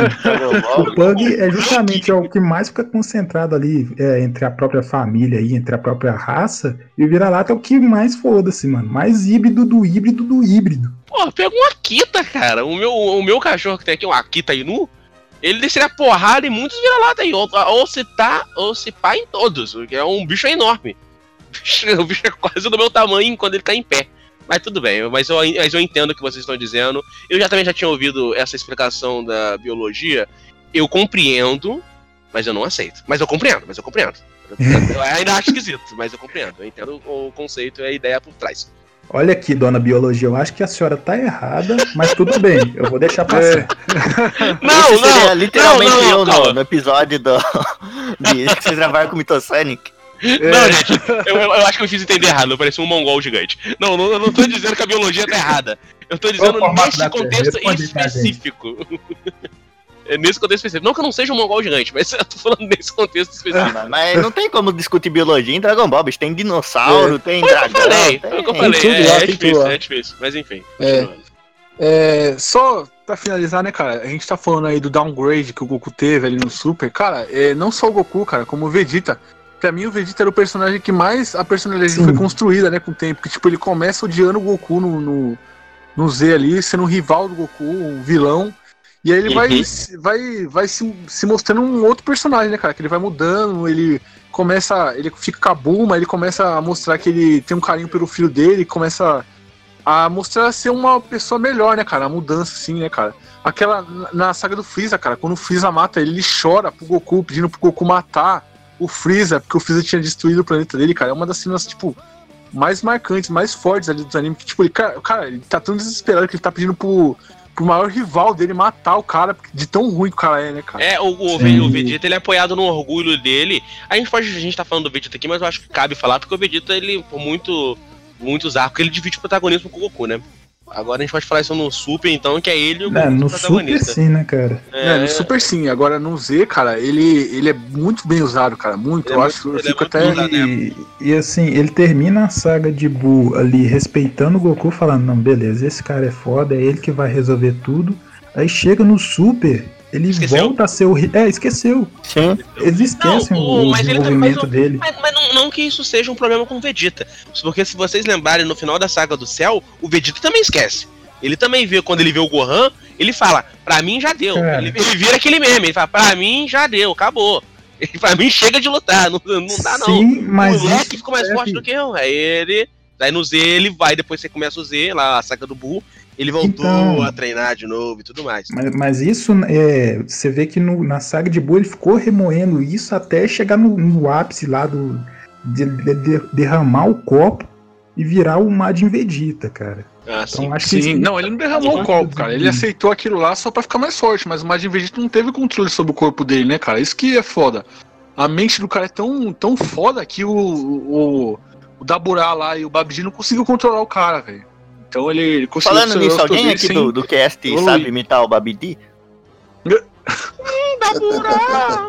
o Pug é justamente é o que mais fica concentrado ali é, entre a própria família aí, entre a própria raça, e o vira-lata é o que mais foda-se, mano. Mais híbrido do híbrido do híbrido. Pô, pegou um Akita, cara. O meu, o meu cachorro que tem aqui, um Akita Inu, ele desceria porrada em muitos vira-lata aí. Ou, ou se tá, ou se pá em todos. Porque é um bicho enorme. (laughs) O bicho é quase do meu tamanho quando ele tá em pé. Mas tudo bem, mas eu, mas eu entendo o que vocês estão dizendo. Eu já também já tinha ouvido essa explicação da biologia. Eu compreendo, mas eu não aceito. Mas eu compreendo, mas eu compreendo. Eu ainda acho esquisito, mas eu compreendo. Eu entendo o conceito e a ideia por trás. Olha aqui, dona Biologia, eu acho que a senhora tá errada, mas tudo bem, eu vou deixar passar. (laughs) Não, Esse seria não, literalmente não, não, eu no, calma. no episódio do, (laughs) de que vocês gravaram com o Mitosonic. Não, gente, eu, eu- eu acho que eu fiz entender errado, eu pareci um mongol gigante. Não, não, eu não tô dizendo que a biologia tá errada. Eu tô dizendo nesse Terra? contexto específico. (laughs) É nesse contexto específico. Não que eu não seja um mongol gigante, mas (laughs) eu tô falando nesse contexto específico. mas- mas não tem como discutir biologia em Dragon Ball, bicho. Tem dinossauro, tem Foi o que eu dragão. falei, tem... foi o que eu falei. tudo É, lá, é difícil, é difícil, mas enfim. É. É, só pra finalizar, né, cara? A gente tá falando aí do downgrade que o Goku teve ali no Super. Cara, é, não só o Goku, cara, como o Vegeta. Pra mim, o Vegeta era o personagem que mais a personalidade Sim. foi construída, né, com o tempo. Que, tipo, ele começa odiando o Goku no, no, no Z ali, sendo um rival do Goku, um vilão. E aí ele vai, Uhum. se- vai, vai se, se mostrando um outro personagem, né, cara? Que ele vai mudando, ele começa. Ele fica com a ele começa a mostrar que ele tem um carinho pelo filho dele, começa a mostrar ser uma pessoa melhor, né, cara? A mudança, assim, né, cara? Aquela. na- Na saga do Freeza, cara, quando o Freeza mata ele, ele chora pro Goku, pedindo pro Goku matar o Freeza, porque o Freeza tinha destruído o planeta dele, cara. É uma das cenas, tipo, mais marcantes, mais fortes ali dos animes. Que, tipo, ele, cara, cara, ele tá tão desesperado que ele tá pedindo pro, pro maior rival dele matar o cara, de tão ruim que o cara é, né, cara? É, o, o, o Vegeta ele é apoiado no orgulho dele. A gente pode, a gente tá falando do Vegeta aqui, mas eu acho que cabe falar, porque o Vegeta, ele, por muito, muitos arcos, ele divide o protagonismo com o Goku, né? Agora a gente pode falar isso no Super, então, que é ele o É, no Super sim, né, cara? É, no Super sim. Agora no Z, cara, ele, ele é muito bem usado, cara. Muito. Ele é eu muito- acho. Eu ele é fico muito até. usado. E, e assim, ele termina a saga de Buu ali respeitando o Goku, falando, não, beleza, esse cara é foda, é ele que vai resolver tudo. Aí chega no Super, ele Esqueceu. volta a ser o. É, esqueceu. Sim. Eles esquecem Não, o, o- mas ele desenvolvimento mas o- dele. Mas, mas não, não que isso seja um problema com o Vegeta. Porque se vocês lembrarem no final da saga do céu, o Vegeta também esquece. Ele também vê, quando ele vê o Gohan, ele fala, pra mim já deu. Cara. Ele, ele vira aquele meme, ele fala, pra mim já deu, acabou. Ele, pra mim chega de lutar, não, não dá não. Sim, mas o moleque ficou mais serve- forte do que eu. Aí ele. Aí no Z ele vai, depois você começa o Z, lá a saga do Bull, ele voltou Então. a treinar de novo e tudo mais. Mas, mas isso, é, você vê que no- na saga de Buu ele ficou remoendo isso até chegar no, no ápice lá do de, de- de- derramar o copo e virar o Majin Vegeta, cara. Ah, sim. Então acho que Sim, não, ele não derramou o copo, cara. Ele aceitou aquilo lá só pra ficar mais forte, mas o Majin Vegeta não teve controle sobre o corpo dele, né, cara? Isso que é foda. A mente do cara é tão, tão foda que o, o, o Daburá lá e o Babidi não conseguiu controlar o cara, velho. Então ele, ele conseguiu Falando nisso, alguém aqui sem- do, do cast evoluir. sabe imitar o Babidi? Daburá!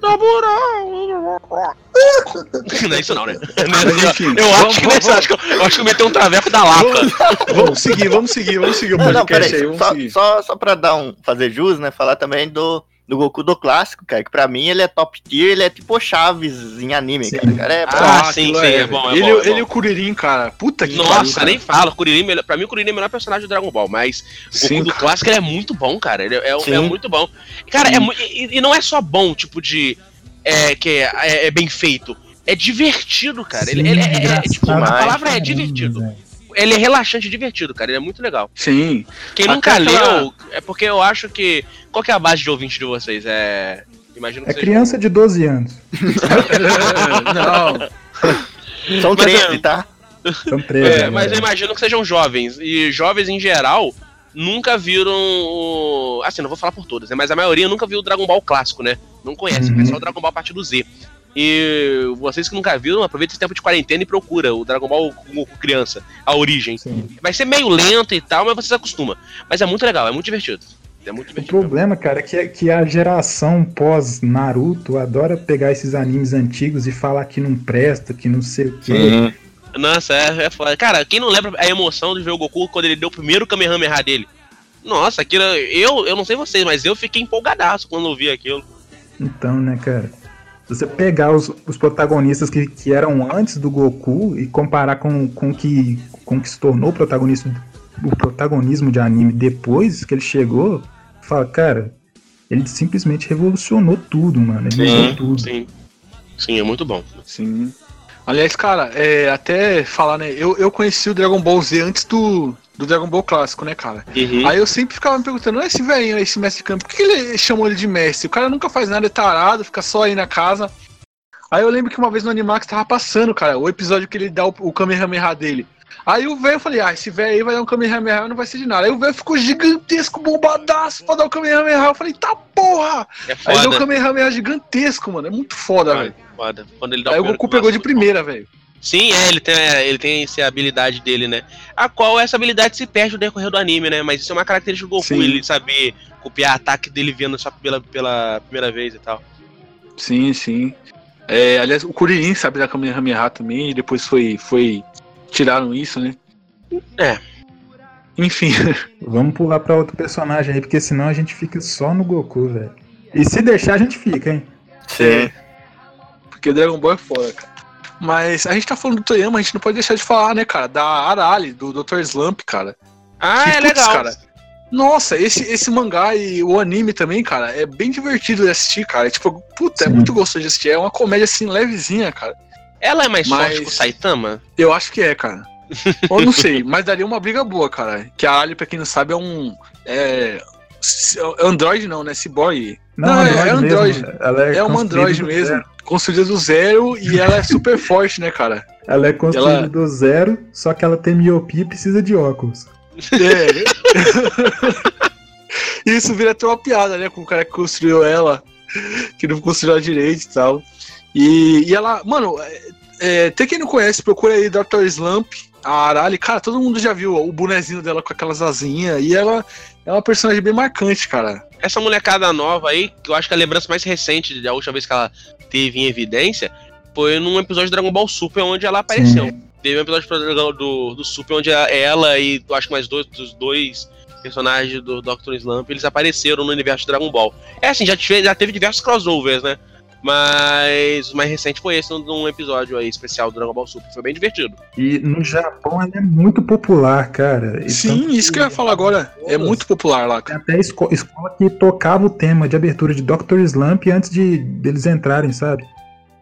Daburá! (laughs) Não é isso não, né? Mas, enfim, eu, vamos- acho que vamos- nesse, acho que eu, acho que eu metei um traveco da Lapa. Vamos seguir, vamos seguir, vamos seguir o Não, não, podcast peraí. aí, vamos Só, seguir. só, só pra dar um, fazer jus, né? Falar também do, do Goku do clássico, cara. Que pra mim ele é top tier, ele é tipo Chaves em anime, Sim. cara. O cara é Ah, sim, sim, é bom, é ele, bom, é ele bom. e o Kuririn, cara. Puta que Nossa, cara. nem fala. Kuririn, é pra mim, o Kuririn é o melhor personagem do Dragon Ball, mas o Sim, Goku do clássico ele é muito bom, cara. Ele é, é- é muito bom. Cara, é, e, e não é só bom, tipo, de. É, que é, é- é bem feito. É divertido, cara. Ele, Sim, ele é, é- é, tipo, a palavra é divertido. Ele é relaxante e divertido, cara. Ele é muito legal. Sim. Quem Até nunca aquela- leu, é porque eu acho que. Qual que é a base de ouvinte de vocês? É. Imagino que É seja- criança de 12 anos. (laughs) não, São Mas 13, é- tá? São 13. É, né, mas eu imagino que sejam jovens. E jovens em geral nunca viram o. Assim, não vou falar por todos, né? Mas a maioria nunca viu o Dragon Ball clássico, né? Não conhece, Uhum. só o Dragon Ball a partir do Z. E vocês que nunca viram, aproveita esse tempo de quarentena e procura o Dragon Ball Goku criança, a origem. Sim. Vai ser meio lento e tal, mas você se acostuma. Mas é muito legal, é muito divertido. É muito O divertido. problema, cara, é que, que a geração pós-Naruto adora pegar esses animes antigos e falar que não presta, que não sei o quê. Sim. Nossa, é, é foda. Cara, quem não lembra a emoção de ver o Goku quando ele deu o primeiro Kamehameha dele? Nossa, aquilo. Eu, eu não sei vocês, mas eu fiquei empolgadaço quando eu vi aquilo. Então, né, cara? Se você pegar os, os protagonistas que, que eram antes do Goku e comparar com, com, que, com que se tornou o protagonismo, o protagonismo de anime depois que ele chegou, fala, cara, ele simplesmente revolucionou tudo, mano. Ele Sim, mudou tudo. Sim. Sim, é muito bom. Sim. Aliás, cara, é, até falar, né? Eu, eu conheci o Dragon Ball Z antes do, do Dragon Ball clássico, né, cara? Uhum. Aí eu sempre ficava me perguntando, "Ah, esse velhinho, esse mestre de campo, por que ele chamou ele de mestre? O cara nunca faz nada, é tarado, fica só aí na casa. Aí eu lembro que uma vez no Animax tava passando, cara, o episódio que ele dá o, o Kamehameha dele. Aí o velho, eu falei, ah, esse velho aí vai dar um Kamehameha, não vai ser de nada. Aí o velho ficou gigantesco, bombadaço pra dar o Kamehameha. Eu falei, tá porra! É Aí deu um foda. Kamehameha gigantesco, mano, é muito foda, velho. Quando ele dá Aí o Goku pegou de primeira, velho. Sim, é, ele tem, é, ele tem essa habilidade dele, né? A qual essa habilidade se perde no decorrer do anime, né? Mas isso é uma característica do Goku, Sim. ele saber copiar ataque dele vendo só pela, pela primeira vez e tal. Sim, sim. É, aliás, o Kuririn sabe da Kamehameha também, e depois foi, foi. Tiraram isso, né? É. Enfim. (laughs) Vamos pular pra outro personagem aí, porque senão a gente fica só no Goku, velho. E se deixar, a gente fica, hein? Sim. Porque Dragon Ball é foda, cara. Mas a gente tá falando do Toyama, a gente não pode deixar de falar, né, cara? Da Arali, do Dr. Slump, cara. Ah, Que, é putz, legal. cara. Nossa, esse, esse mangá e o anime também, cara, é bem divertido de assistir, cara. É, tipo, puta, é Sim. muito gostoso de assistir. É uma comédia assim, levezinha, cara. Ela é mais Mas- forte que o Saitama? Eu acho que é, cara. (laughs) Ou não sei, mas daria uma briga boa, cara. Que a Ali, pra quem não sabe, é um. É. Android não, né? Cyborg. Não, é- é Android. mesmo. Ela é, É uma Android mesmo. zero. Construída do zero e ela é (laughs) super forte, né, cara? Ela é construída Ela- do zero, só que ela tem miopia e precisa de óculos. É. (laughs) Isso vira até uma piada, né? Com o cara que construiu ela, que não construiu ela direito e tal. E, e ela, mano, é, é, até quem não conhece, procura aí Dr. Slump, a Arali. Cara, todo mundo já viu o bonezinho dela com aquelas asinhas. E ela é uma personagem bem marcante, cara. Essa molecada nova aí, que eu acho que a lembrança mais recente da última vez que ela teve em evidência foi num episódio de Dragon Ball Super onde ela apareceu. Teve um episódio do, do, Super onde ela e eu acho que mais dois dos dois personagens do Dr. Slump eles apareceram no universo de Dragon Ball. É assim, já, tive- já teve diversos crossovers, né? Mas o mais recente foi esse, num, episódio aí especial do Dragon Ball Super. Foi bem divertido. E no Japão ela é muito popular, cara. E Sim, tanto isso que eu ia falar agora. É muito popular lá, Tem cara. até esco- escola que tocava o tema de abertura de Dr. Slump antes de deles entrarem, sabe?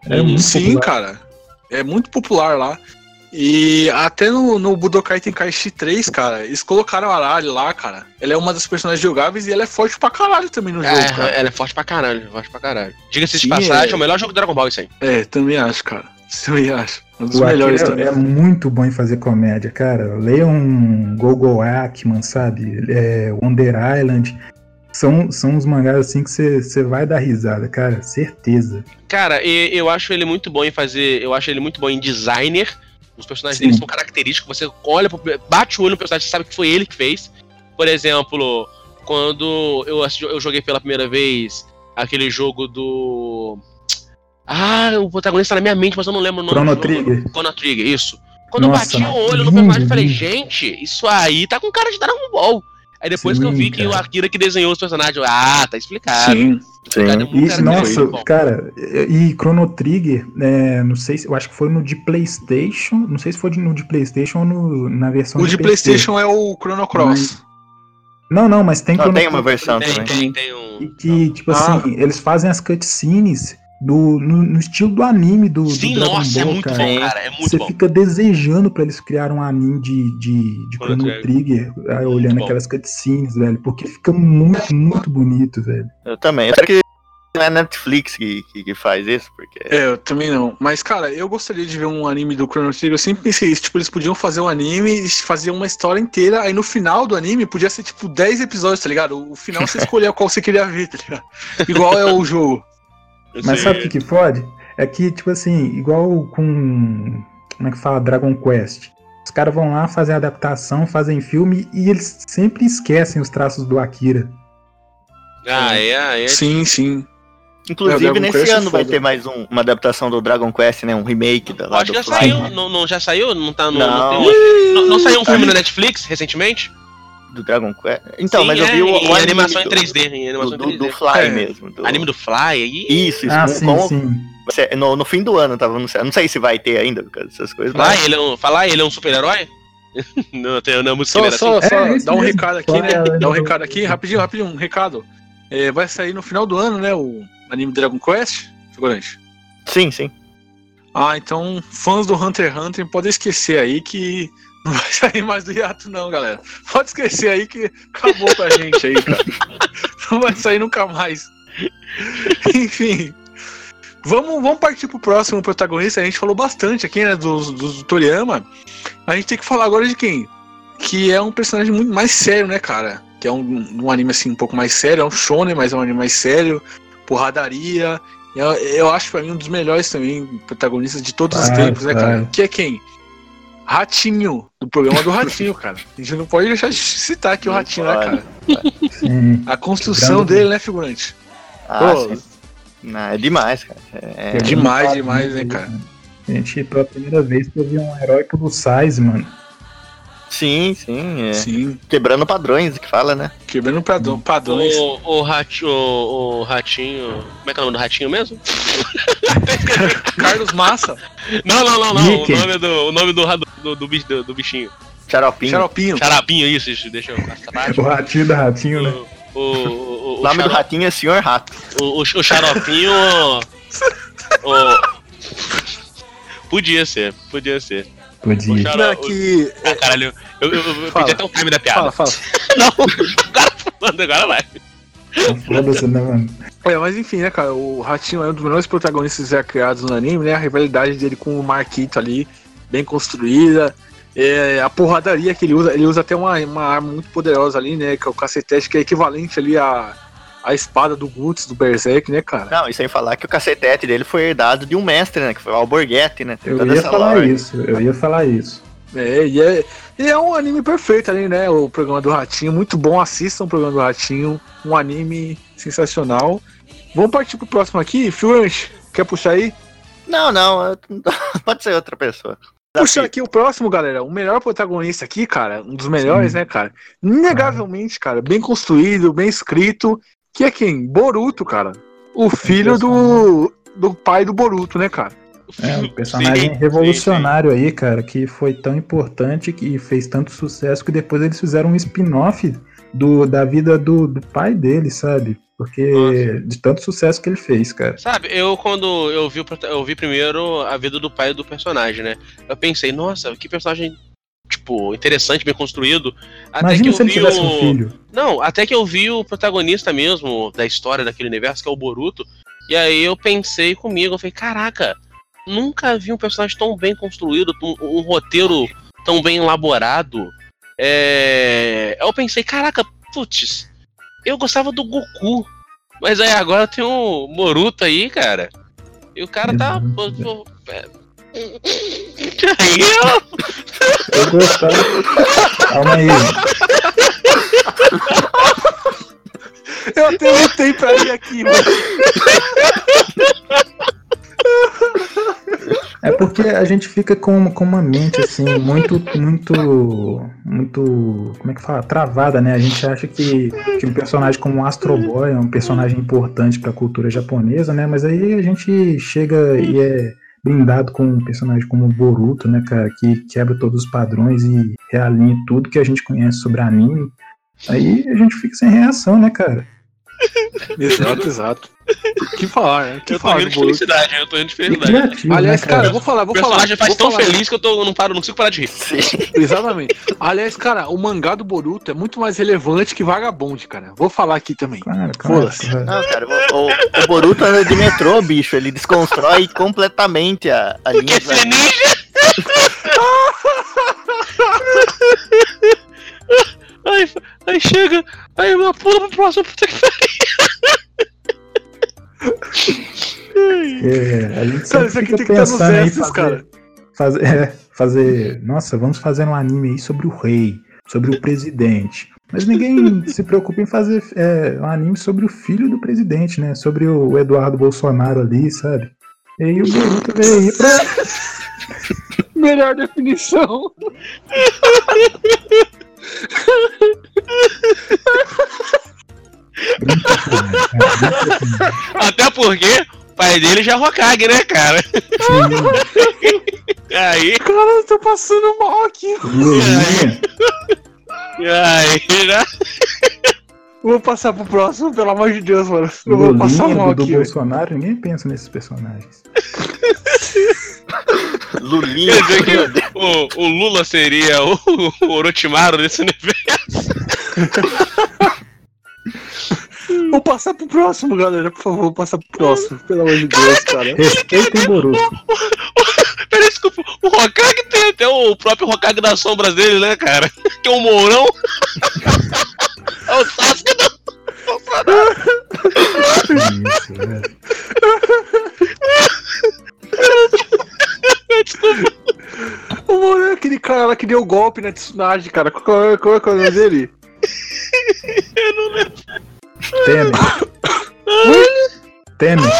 É Uhum. muito Sim, popular. cara. É muito popular lá. E até no, no Budokai Tenkaichi 3, cara, eles colocaram a Arali lá, cara. Ela é uma das personagens jogáveis e ela é forte pra caralho também no jogo, É, cara. ela é forte pra caralho, forte pra caralho. Diga-se de passagem, é. é o melhor jogo do Dragon Ball isso aí. É, também acho, cara. (laughs) Também acho. Um dos O melhores também. é muito bom em fazer comédia, cara. Leiam Gogo Ackman, sabe? É, Wonder Island. São, são uns mangás assim que você vai dar risada, cara. Certeza. Cara, eu acho ele muito bom em fazer. Eu acho ele muito bom em designer. Os personagens Sim. dele são característicos. Você olha, bate o olho no personagem, você sabe que foi ele que fez. Por exemplo, quando eu, eu joguei pela primeira vez aquele jogo do. Ah, o protagonista tá na minha mente, mas eu não lembro o nome. Chrono. Trigger. Chrono Trigger, isso. Quando Nossa, eu bati o olho no personagem, eu falei, gente, isso aí tá com cara de Dragon Ball. Aí depois que eu Sim, vi que o cara. Akira que desenhou os personagens, eu, ah, tá explicado. Sim. Cara, Sim. um E, cara nossa, cara, e e Chrono Trigger, é, não sei se, eu acho que foi no de PlayStation, não sei se foi de- no de PlayStation ou no, na versão O de PC. PlayStation é o Chrono Cross. Não, não, mas tem Não, Chrono tem uma versão Tem, também. tem, tem um. e que, tipo Ah. assim, eles fazem as cutscenes do, no, no estilo do anime do, do Sim, Dragon nossa, é Ball, muito cara. bom, cara. É muito Você bom. fica desejando pra eles criarem um anime de, de, de Chrono Trigger, aí, olhando bom. aquelas cutscenes, velho, porque fica muito, muito bonito, velho. Eu também. Eu espero que não é Netflix que, que, que faz isso, porque. É, eu também não. Mas, cara, eu gostaria de ver um anime do Chrono Trigger. Eu sempre pensei isso. Tipo, eles podiam fazer um anime e fazer uma história inteira. Aí no final do anime podia ser, tipo, 10 episódios, tá ligado? O final você (laughs) escolhia qual você queria ver, tá ligado? Igual é o jogo. Mas sabe o que, que fode? É que, tipo assim, igual com. Como é que fala? Dragon Quest. Os caras vão lá fazer adaptação, fazem filme e eles sempre esquecem os traços do Akira. Ah, é, é. Sim, sim. É, Inclusive, Dragon nesse Quest é ano vai ter mais um- uma adaptação do Dragon Quest, né? Um remake da, Acho que já saiu. Não, não- já saiu? Não tá no. Não. Não, tem um- não- não saiu um filme na Netflix recentemente? Do Dragon Quest. Então, Sim, mas eu é, vi o, em o anime animação em do- 3D. Em animação do, em do, 3D. do Fly É. mesmo. do- Anime do Fly aí. Isso, isso. Ah, com- sim, com- sim. você- no, no fim do ano tava anunciado. Não sei se vai ter ainda, por causa dessas coisas. Falar Mas... ele é um, falar ele é um super-herói? (laughs) não, tem não, música Só, só, assim. só É, dá um mesmo. recado aqui, né? é, Dá um é, recado aqui, rapidinho, rapidinho, um recado. É, vai sair no final do ano, né? O anime Dragon Quest, figurante. Sim, sim. Ah, então fãs do Hunter x Hunter podem esquecer aí que não vai sair mais do hiato, não, galera. Pode esquecer aí que acabou pra gente aí, cara. (laughs) Não vai sair nunca mais. Enfim. Vamos, vamos partir pro próximo protagonista. A gente falou bastante aqui, né, do, do, do Toriyama. A gente tem que falar agora de quem? Que é um personagem muito mais sério, né, cara? Que é um, um anime assim um pouco mais sério, é um shonen, mas é um anime mais sério, porradaria. Eu, eu acho pra mim um dos melhores também protagonistas de todos os Claro, tempos, né, cara? Que é quem? Ratinho, do programa do Ratinho, cara. A gente não pode deixar de citar aqui o Não Ratinho, né, pode. cara? Sim. A construção dele, né, figurante? Ah, Pô, sim. Não, é demais, cara. É, É demais, demais, né, cara? A gente, pela primeira vez, que eu vi um herói pelo size, mano. Sim, sim. é. Sim, Quebrando padrões, que fala, né? quebrando padrão, padrões. O, o, rati, o, o ratinho. Como é que é o nome do ratinho mesmo? (laughs) Carlos Massa, Não, não, não, não. Mickey. O nome do, o nome do, do, do, do, do bichinho. Xaropinho. Xaropinho. Xarapinho, isso, isso. Deixa eu passar baixo. O ratinho da ratinho, né? O, o, o, O o, nome do xaro- ratinho é Senhor Rato. o, o, o xaropinho. (laughs) o- Podia ser, podia ser. O xaro- Não, é que. Ah, caralho, eu, eu, eu Fala. pedi até o time da piada. Fala, fala. (laughs) Não, o cara falando agora vai. Foda-se, né, mano? É, mas enfim, né, cara? O Ratinho é um dos melhores protagonistas já criados no anime, né? A rivalidade dele com o Marquito ali, bem construída. É, a porradaria que ele usa, ele usa até uma, uma arma muito poderosa ali, né? Que é o cacetete, que é equivalente ali à, à espada do Guts, do Berserk, né, cara? Não, e sem falar que o cacetete dele foi herdado de um mestre, né? Que foi o Alborguete, né? Tem Eu ia falar lore. isso, eu ia falar isso. É, e é, e é um anime perfeito ali, né? O programa do Ratinho, muito bom. Assistam o programa do Ratinho, um anime sensacional. Vamos partir pro próximo aqui, Figurante. Quer puxar aí? Não, não. eu- (laughs) Pode ser outra pessoa. Puxa aqui o próximo, galera. O melhor protagonista aqui, cara, um dos melhores, Sim. né, cara? Inegavelmente, cara, bem construído, bem escrito. Que é quem? Boruto, cara. O filho do, do pai do Boruto, né, cara? É, um personagem Sim, revolucionário aí, cara, que foi tão importante e fez tanto sucesso que depois eles fizeram um spin-off do, da vida do, do pai dele, sabe? Porque Nossa. de tanto sucesso que ele fez, cara. Sabe, eu quando eu vi, eu vi primeiro a vida do pai do personagem, né? Eu pensei, nossa, que personagem, tipo, interessante, bem construído. Até que Imagina eu se ele vi tivesse o... um filho. Não, até que eu vi o protagonista mesmo da história daquele universo, que é o Boruto. E aí eu pensei comigo, eu falei, caraca, nunca vi um personagem tão bem construído, um, um roteiro tão bem elaborado. É... Eu pensei, caraca, putz, eu gostava do Goku. Mas aí agora tem o Boruto aí, cara. E o cara tá. Exato. pô, pô, é. Eu. Gostava. Calma aí. Eu até lutei pra ir aqui, mano. É porque a gente fica com, com uma mente assim, muito, muito, muito, como é que fala? Travada, né? A gente acha que, que um personagem como Astro Boy é um personagem importante pra cultura japonesa, né? Mas aí a gente chega e é brindado com um personagem como Boruto, né, cara? Que quebra todos os padrões e realinha tudo que a gente conhece sobre anime. Aí a gente fica sem reação, né, cara? (laughs) Exato, exato. O que falar, né? Que Eu tô falar rindo do de Boruto? felicidade, eu tô rindo de felicidade. criativo, Aliás, né, cara, eu vou falar, O vou falar. personagem faz tão falar. feliz que eu tô, não paro, não consigo parar de rir. Exatamente. Aliás, cara, o mangá do Boruto é muito mais relevante que Vagabond, cara. Vou falar aqui também. Claro, claro, Foda-se. claro. Não, cara, o, o- Boruto anda de metrô, bicho. Ele desconstrói completamente a, a Porque linha. esse é ninja. (laughs) aí, aí chega, aí uma pula pro próximo, puta (laughs) que É, a gente Cara, isso aqui tem que estar nos fazer, cara. Fazer, é, fazer, nossa, vamos fazer um anime aí sobre o rei, sobre o presidente. Mas ninguém se preocupa em fazer é, um anime sobre o filho do presidente, né? Sobre o Eduardo Bolsonaro ali, sabe? E aí o Boruto veio aí pra. (laughs) Melhor definição. (laughs) Até porque o pai dele já é Hokage, né, cara? (laughs) Aí, Cara, eu tô passando mal aqui. Lulinha. aí, né? Vou passar pro próximo, pelo amor de Deus, mano. Eu vou passar mal do, do aqui. velho. Bolsonaro, ninguém pensa nesses personagens. (laughs) Lulinha. Quer dizer que o, o Lula seria o, o Orochimaru desse universo. Vou passar pro próximo, galera. Por favor, vou passar pro próximo. Pelo amor de Deus, cara. Respeitem Boruto. (laughs) Peraí, desculpa. O Hokage tem até o próprio Hokage das sombras dele, né, cara? Que é o Mourão. É o Sasuke do Bolsonaro. Isso, velho. O Moro é aquele cara lá que deu golpe na Tsunade, cara. Qual é, qual é, o nome dele? (laughs) Temer. Temer.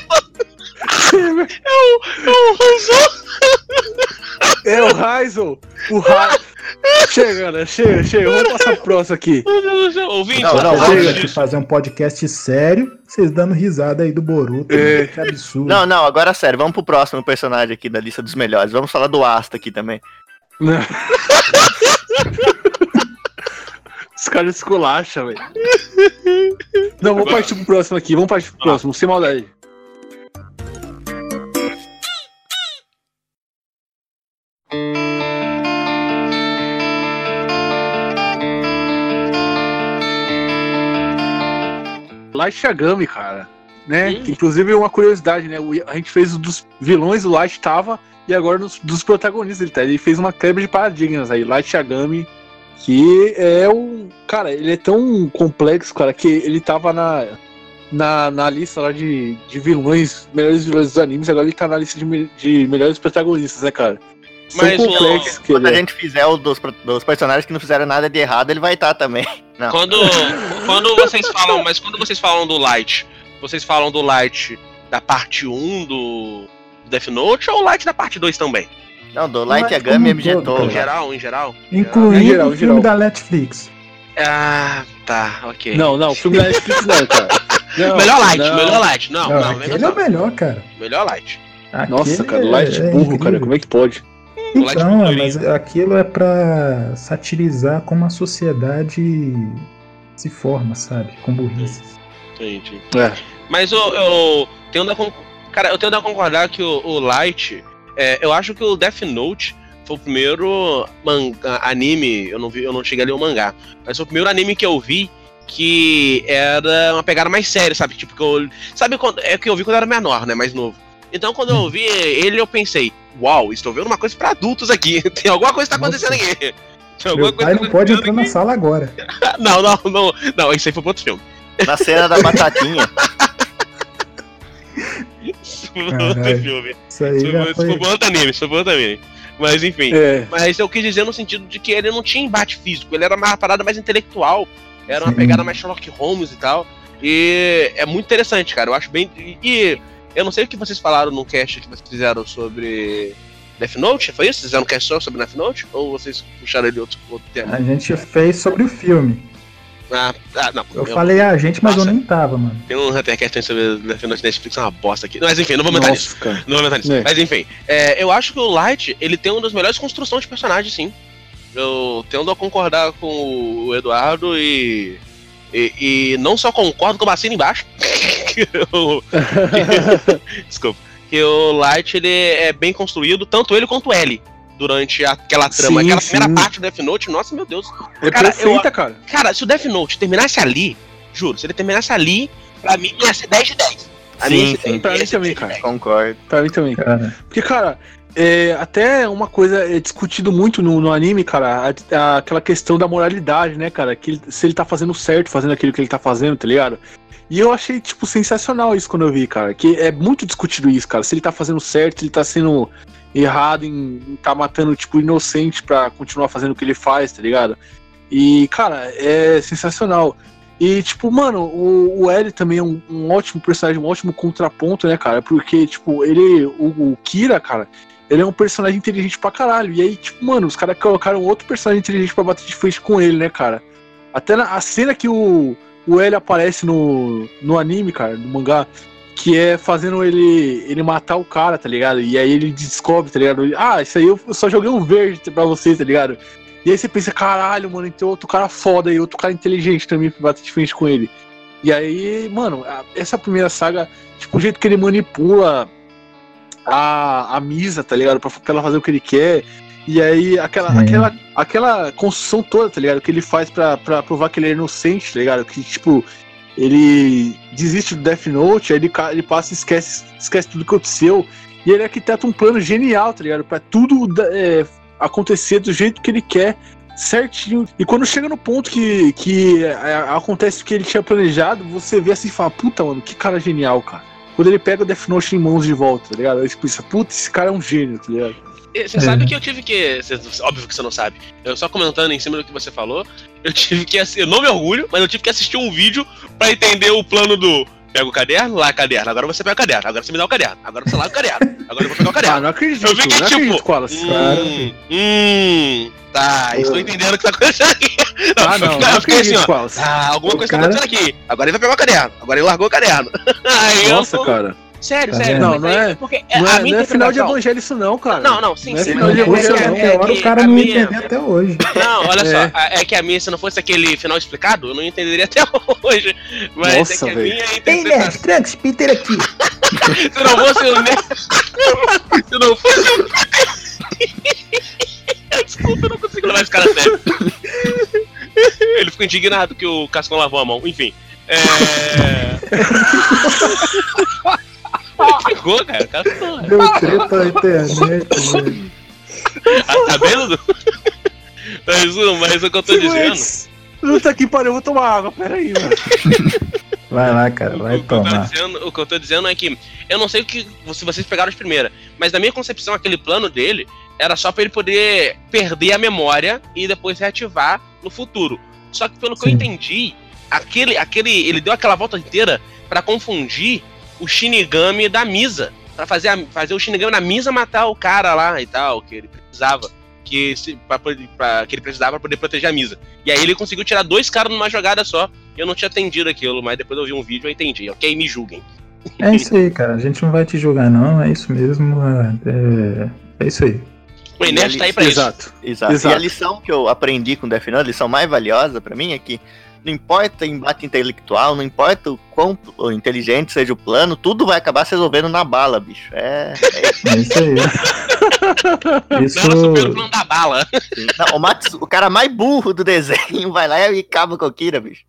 (laughs) É o, é o Hanzo. É o Raizo. O Raizo. Chega, né? Chega, chega. Vamos passar pro próximo aqui. Ouvinte, Não, não, não, chega. De fazer um podcast sério, vocês dando risada aí do Boruto. É. né? Que absurdo. Não, não, agora sério, vamos pro próximo personagem aqui da lista dos melhores. Vamos falar do Asta aqui também. (laughs) Os caras esculacham, velho. Não, vamos partir pro próximo aqui. Vamos partir pro próximo, sem maldade. Light Yagami, cara. Né? Que, Inclusive, uma curiosidade, né? o- A gente fez o dos vilões, o Light tava, e agora nos, dos protagonistas ele tá. Ele fez uma quebra de paradigmas aí. Light Yagami, que é um. Cara, ele é tão complexo, cara, que ele tava na. Na, na lista lá de, de vilões, melhores vilões dos animes, agora ele tá na lista de, de melhores protagonistas, né, cara? Mas o- complexo que Quando a é. gente fizer o dos, dos personagens que não fizeram nada de errado, ele vai estar também. Não. Quando, (laughs) quando vocês falam, mas quando vocês falam do Light, vocês falam do Light da parte 1 do Death Note ou o Light da parte 2 também? Não, do Light Mas Yagami todo, objetou. Em cara. geral, em geral? Incluindo Em geral, o filme da Netflix. Ah, tá, ok. Não, não, filme da Netflix não, cara. Não, (laughs) melhor Light, não. melhor Light. Não, Não, não, aquele é o melhor, cara. melhor Light. Nossa, Aquele cara, Light é burro, cara. incrível. Como é que pode? Então, mas aquilo é pra satirizar como a sociedade se forma, sabe? Com burrices. Entendi. É. Mas eu, eu tenho da cara, eu tenho da concordar que o, o Light, é, eu acho que o Death Note foi o primeiro manga, anime, eu não vi, eu não cheguei a ler o mangá, mas foi o primeiro anime que eu vi que era uma pegada mais séria, sabe? Tipo que eu, sabe quando é que eu vi quando eu era menor, né, mais novo. Então quando eu vi ele eu pensei, uau, estou vendo uma coisa pra adultos aqui. (laughs) Tem alguma coisa que tá Nossa. acontecendo aqui. Tem alguma Meu pai não pode entrar na aqui. sala agora. (laughs) Não, não, não, não, isso aí foi pro outro filme. Na cena da batatinha. Isso foi outro filme. Isso aí Isso foi, foi. foi pro outro anime, isso foi pro outro anime. Mas enfim. É. Mas eu quis dizer no sentido de que ele não tinha embate físico, ele era uma parada mais intelectual, era uma Sim. pegada mais Sherlock Holmes e tal. E é muito interessante, cara. Eu acho bem. E eu não sei o que vocês falaram no cast que vocês fizeram sobre Death Note, foi isso? Vocês fizeram um cast só sobre Death Note? Ou vocês puxaram ele outro, outro tema? A gente fez sobre o filme. Ah, ah, não. Eu falei a gente, mas eu Nossa. nem tava, mano. Tem um Huntercast sobre Death Note Netflix, é uma bosta aqui. Mas enfim, não vou aumentar nisso. Não vou aumentar nisso. É. Mas enfim, é, eu acho que o Light, ele tem uma das melhores construções de personagem, sim. Eu tendo a concordar com o Eduardo e. E, e não só concordo, como assino embaixo. (laughs) que o- que- (laughs) desculpa. Que o Light ele é bem construído, tanto ele quanto ele, durante aquela trama. Sim, aquela sim. primeira parte do Death Note, nossa meu Deus. É Cara, perfeita, cara. Cara, se o Death Note terminasse ali, juro, se ele terminasse ali, pra mim ia ser 10 de 10. A Sim, mim sim. 10, Pra mim também, 10 de cara. 10. Concordo. Pra mim também. Cara, Porque, cara, é, até uma coisa é discutido muito no, no anime, cara, a- a- aquela questão da moralidade, né, cara? Que ele- se ele tá fazendo certo, fazendo aquilo que ele tá fazendo, tá ligado? E eu achei, tipo, sensacional isso quando eu vi, cara. Que é muito discutido isso, cara. Se ele tá fazendo certo, ele tá sendo errado em, em tá matando, tipo, inocente pra continuar fazendo o que ele faz, tá ligado? E, cara, é sensacional. E, tipo, mano, o, o L também é um, um ótimo personagem, um ótimo contraponto, né, cara? Porque, tipo, ele. O, o Kira, cara, ele é um personagem inteligente pra caralho. E aí, tipo, mano, os caras colocaram outro personagem inteligente pra bater de frente com ele, né, cara? Até na, a cena que o, o L aparece no, no anime, cara, no mangá, que é fazendo ele, ele matar o cara, tá ligado? E aí ele descobre, tá ligado? Ah, isso aí eu, só joguei um verde pra você, tá ligado? E aí você pensa, caralho, mano, tem outro cara foda aí, outro cara inteligente também pra bater de frente com ele. E aí, mano, essa primeira saga, tipo, o jeito que ele manipula a, a Misa, tá ligado? Pra, pra ela fazer o que ele quer. E aí, aquela, Sim. aquela, aquela construção toda, tá ligado? Que ele faz pra, pra provar que ele é inocente, tá ligado? Que, tipo, ele desiste do Death Note, aí ele, ele passa e esquece, esquece tudo que aconteceu. E ele arquiteta um plano genial, tá ligado? Pra tudo é, acontecer do jeito que ele quer, certinho. E quando chega no ponto que, que é, acontece o que ele tinha planejado, você vê assim e fala, puta, mano, que cara genial, cara. Quando ele pega o Death Note em mãos de volta, tá ligado? Aí você pensa, puta, esse cara é um gênio, tá ligado? Você É. sabe que eu tive que. Óbvio que você não sabe. Eu só comentando em cima do que você falou, eu tive que. Eu não me orgulho, mas eu tive que assistir um vídeo pra entender o plano do. Pega o caderno, lá caderno. Agora você pega o caderno. Agora você me dá o caderno. Agora você lá o caderno. Agora eu vou pegar o Ah, caderno. não acredito, Eu vi que, não tipo, acredito, Wallace. Hum, hum, tá, estou entendendo o que tá acontecendo aqui. Ah, não, eu não fiquei assim, acredito, ó. Wallace. Ah, alguma O coisa cara- tá acontecendo aqui. Agora ele vai pegar o caderno. Agora ele largou o caderno. (laughs) Aí Nossa, eu, cara. Sério, Tá sério. Não, não é- Porque Não a é, minha não é final de evangelho isso não, cara. Não, não, sim, Não é sim. final de é- Depois, é- evangelho, é- não. é hora que o cara não minha- entender até hoje. Não, olha É. só, é que a minha, se não fosse aquele final explicado, eu não entenderia até (laughs) hoje. Mas é Nossa, que a velho. minha interpretação. Trunks, Peter aqui. (laughs) Se não fosse o Nerd. (laughs) Se não fosse o. Desculpa, eu não consigo levar esse cara a sério. Ele ficou indignado que o Cascão lavou a mão. Enfim. É. Ficou, (laughs) cara. O cara ficou. Deu treta na internet, velho. Ah, tá vendo? (laughs) Mas, o- mas o que eu tô dizendo. Puta que pariu, eu vou tomar água, peraí, mano. (laughs) Vai lá, cara, vai o, que eu tô tomar. dizendo, o que eu tô dizendo é que eu não sei o que se vocês pegaram de primeira, mas na minha concepção, aquele plano dele era só pra ele poder perder a memória e depois reativar no futuro. Só que pelo que eu Sim. entendi, aquele, aquele, ele deu aquela volta inteira pra confundir o Shinigami da Misa. Pra fazer, a- fazer o Shinigami da Misa matar o cara lá e tal, que ele precisava. Que, se, pra, poder- pra- que ele precisava pra poder proteger a Misa. E aí ele conseguiu tirar dois caras numa jogada só. Eu não tinha entendido aquilo, mas depois eu vi um vídeo e eu entendi. Ok, me julguem. É isso aí, cara. A gente não vai te julgar, não. É isso mesmo. É, é isso aí. O Enes ali- tá aí pra isso. Exato. Exato. Exato. E a lição que eu aprendi com Death Note, a lição mais valiosa pra mim é que não importa embate intelectual, não importa o quão inteligente seja o plano, tudo vai acabar se resolvendo na bala, bicho. É, é É isso aí. (laughs) Isso. Não, o plano da bala. Não, o, Max, o cara mais burro do desenho vai lá e acaba com o Kira, bicho.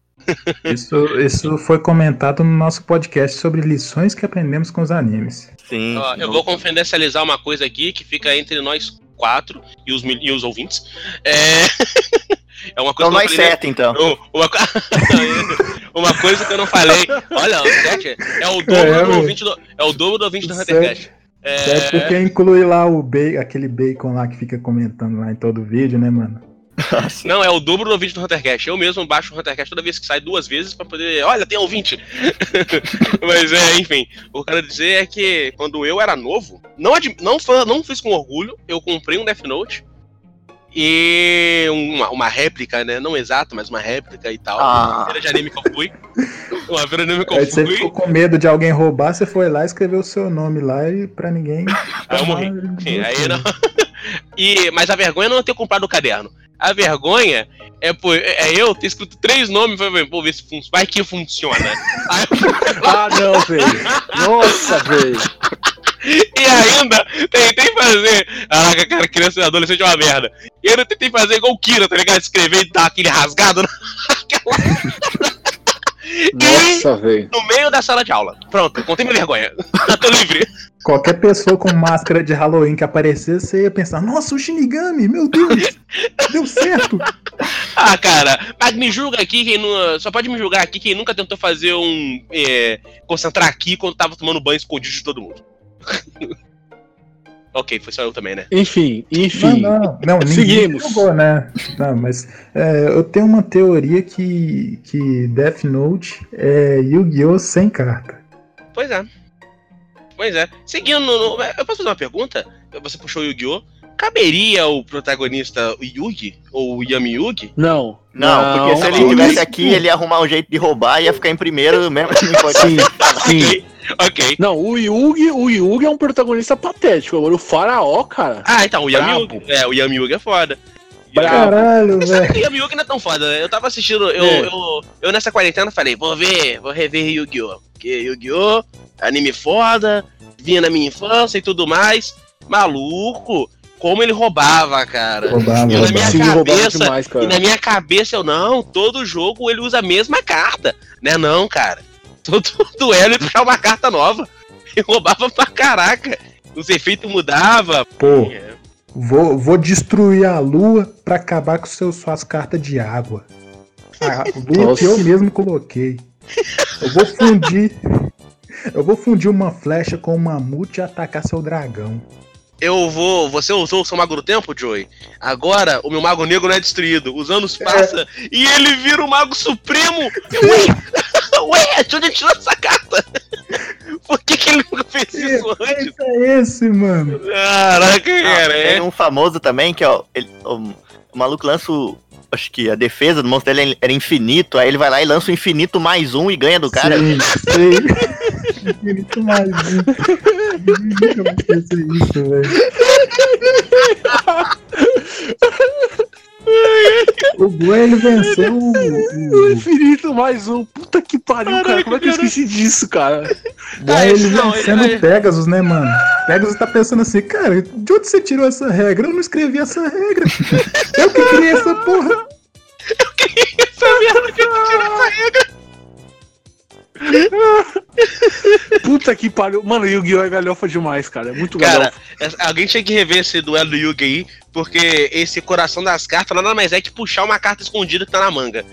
Isso, isso foi comentado no nosso podcast sobre lições que aprendemos com os animes. Sim. Ó, eu vou confidencializar uma coisa aqui que fica entre nós quatro e os, mil- e os ouvintes. É, (laughs) é uma coisa Então que eu nós falei, né? sete, então. Uma, (laughs) uma coisa que eu não falei. Olha, o Sete é o dobro É, do ouvinte do. É o dobro do ouvinte do. Huntercast. É É, porque inclui lá o bacon, aquele bacon lá que fica comentando lá em todo vídeo, né, mano? não, é o dobro do ouvinte do Huntercast. Eu mesmo baixo o Huntercast toda vez que sai duas vezes pra poder. Olha, tem ouvinte! (laughs) Mas é, enfim. O que eu quero dizer é que quando eu era novo, não, não, não fiz com orgulho, eu comprei um Death Note. E uma, uma réplica, né? Não exato, mas uma réplica e tal. Ah. Uma feira de anime que eu fui. Uma feira de anime que eu você fui. ficou com medo de alguém roubar, você foi lá e escreveu o seu nome lá e pra ninguém. Aí eu morri. Sim, aí você. não. (laughs) E, mas a vergonha não é ter comprado o caderno. A vergonha é, pô, é eu ter escrito três nomes e pô, ver se vai que funciona. (laughs) Aí, Ah, não, velho. Nossa, velho. E ainda tentei fazer. Caraca, cara, criança e adolescente é uma merda. E ainda tentei fazer igual o Kira, tá ligado? Escrever e dar aquele rasgado (laughs) Nossa, velho. no meio da sala de aula. Pronto, contei minha vergonha. Eu tô livre. Qualquer pessoa com máscara de Halloween que aparecesse, você ia pensar, nossa, o Shinigami, meu Deus, deu certo. (laughs) Ah, cara, mas me julga aqui quem não. Só pode me julgar aqui quem nunca tentou fazer um. é, concentrar aqui quando tava tomando banho escondido de todo mundo. (laughs) Ok, foi só eu também, né? Enfim, enfim. Não, não, não ninguém Seguimos. jogou, né? Não, mas é, eu tenho uma teoria que, que Death Note é Yu-Gi-Oh! sem carta. Pois é. Pois é. Seguindo, no- eu posso fazer uma pergunta? Você puxou o Yu-Gi-Oh! Caberia o protagonista o Yugi? Ou o Yami Yugi? Não. Não, porque se ele não. estivesse aqui, ele ia arrumar um jeito de roubar e ia ficar em primeiro mesmo. Não pode Sim, sim. (laughs) Ok. Não, o Yugi, o Yugi é um protagonista patético. Agora o Faraó, cara. Ah, então, o Yami. Yugi. É, o Yami Yugi é foda. Caralho, velho. O Yami Yugi não é tão foda. Eu tava assistindo, eu, É. eu, eu nessa quarentena falei, vou ver, vou rever Yu-Gi-Oh! Porque Yu-Gi-Oh! anime foda, vinha na minha infância e tudo mais. Maluco, como ele roubava, cara. Roubava, E na minha. Sim, roubava cabeça, demais, E na minha cabeça eu, não, todo jogo ele usa a mesma carta. Né não, cara. Todo duelo ele puxava uma carta nova. E roubava pra caraca. Os efeitos mudavam. Pô, vou, vou destruir a lua pra acabar com seus, suas cartas de água. A (laughs) lua que eu mesmo coloquei. Eu vou fundir. Eu vou fundir uma flecha com um mamute e atacar seu dragão. Eu vou. Você usou o seu mago do tempo, Joey? Agora o meu mago negro não é destruído. Os anos passam e ele vira o mago supremo. Ué, (laughs) ué, de onde ele tirou essa carta? (laughs) Por que, que ele nunca fez isso antes? Esse é esse, mano. Caraca, cara. Tem É. um famoso também que, ó, ele- o, o maluco lança o. Acho que a defesa do monstro dele era infinito, aí ele vai lá e lança o infinito mais um e ganha do cara. Sim, sei. (laughs) Infinito mais um. Nunca vou esquecer isso, velho. O Gwen, ele venceu o, O infinito mais um. Puta que pariu, cara. Como é que eu esqueci disso, cara? o Gwen, Ah, ele não, vencendo ele- Pegasus, né, mano? Pegasus tá pensando assim, cara, de onde você tirou essa regra? Eu não escrevi essa regra. Eu que criei essa porra. Essa merda que eu tirei essa regra. Puta que pariu. Mano, Yu-Gi-Oh! é galhofa demais, cara. É muito Cara, galhofa. essa- alguém tinha que rever esse duelo do Yugi aí, porque esse coração das cartas nada mais é que puxar uma carta escondida que tá na manga.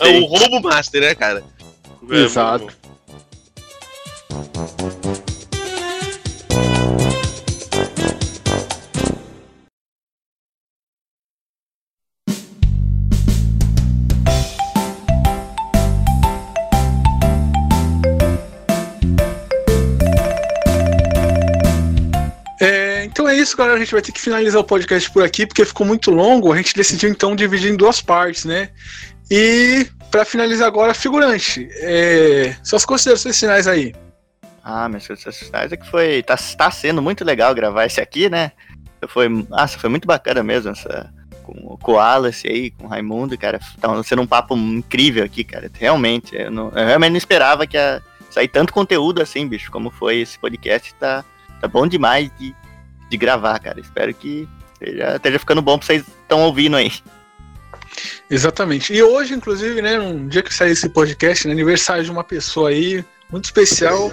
É, (laughs) o roubo master, né, cara? É, Exato. É, isso, galera. A gente vai ter que finalizar o podcast por aqui, porque ficou muito longo. A gente decidiu então dividir em duas partes, né? E pra finalizar agora, figurante. É, suas considerações finais aí. Ah, minhas coisas finais é que foi. Tá, tá sendo muito legal gravar esse aqui, né? Foi, nossa, foi muito bacana mesmo essa. Com, o Wallace aí, com o Raimundo, cara. Tá sendo um papo incrível aqui, cara. Realmente. Eu, não, eu realmente não esperava que ia sair tanto conteúdo assim, bicho, como foi esse podcast. Tá, tá bom demais de, de gravar, cara. Espero que esteja, esteja ficando bom pra vocês estão ouvindo aí. Exatamente. E hoje, inclusive, né, um dia que sair esse podcast, né, aniversário de uma pessoa aí muito especial,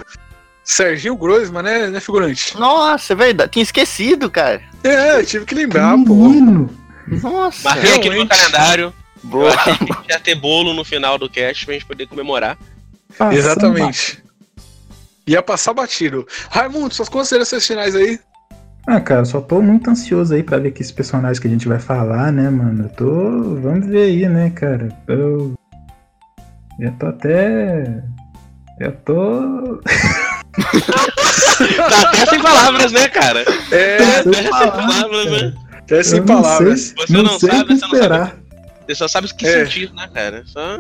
Serginho Groisman, né, né, figurante? Nossa, é verdade. Tinha esquecido, cara. É, eu tive que lembrar, pô. Menino. Nossa. Marquei aqui no calendário. Eu Boa. achei que ia ter bolo no final do cast pra gente poder comemorar. Passando Exatamente. Ia passar batido. Raimundo, suas considerações finais aí. Ah, cara, só tô muito ansioso aí pra ver que esse personagem que a gente vai falar, né, mano? Eu tô. Vamos ver aí, né, cara? Eu. Eu tô até. Eu tô. (laughs) Tá até sem palavras, né, cara? É, Sem Até sem palavras, né? é sem palavras. sei- Você não, não sei sabe, você não sabe. Você só sabe o que É. sentir, né, cara? Só...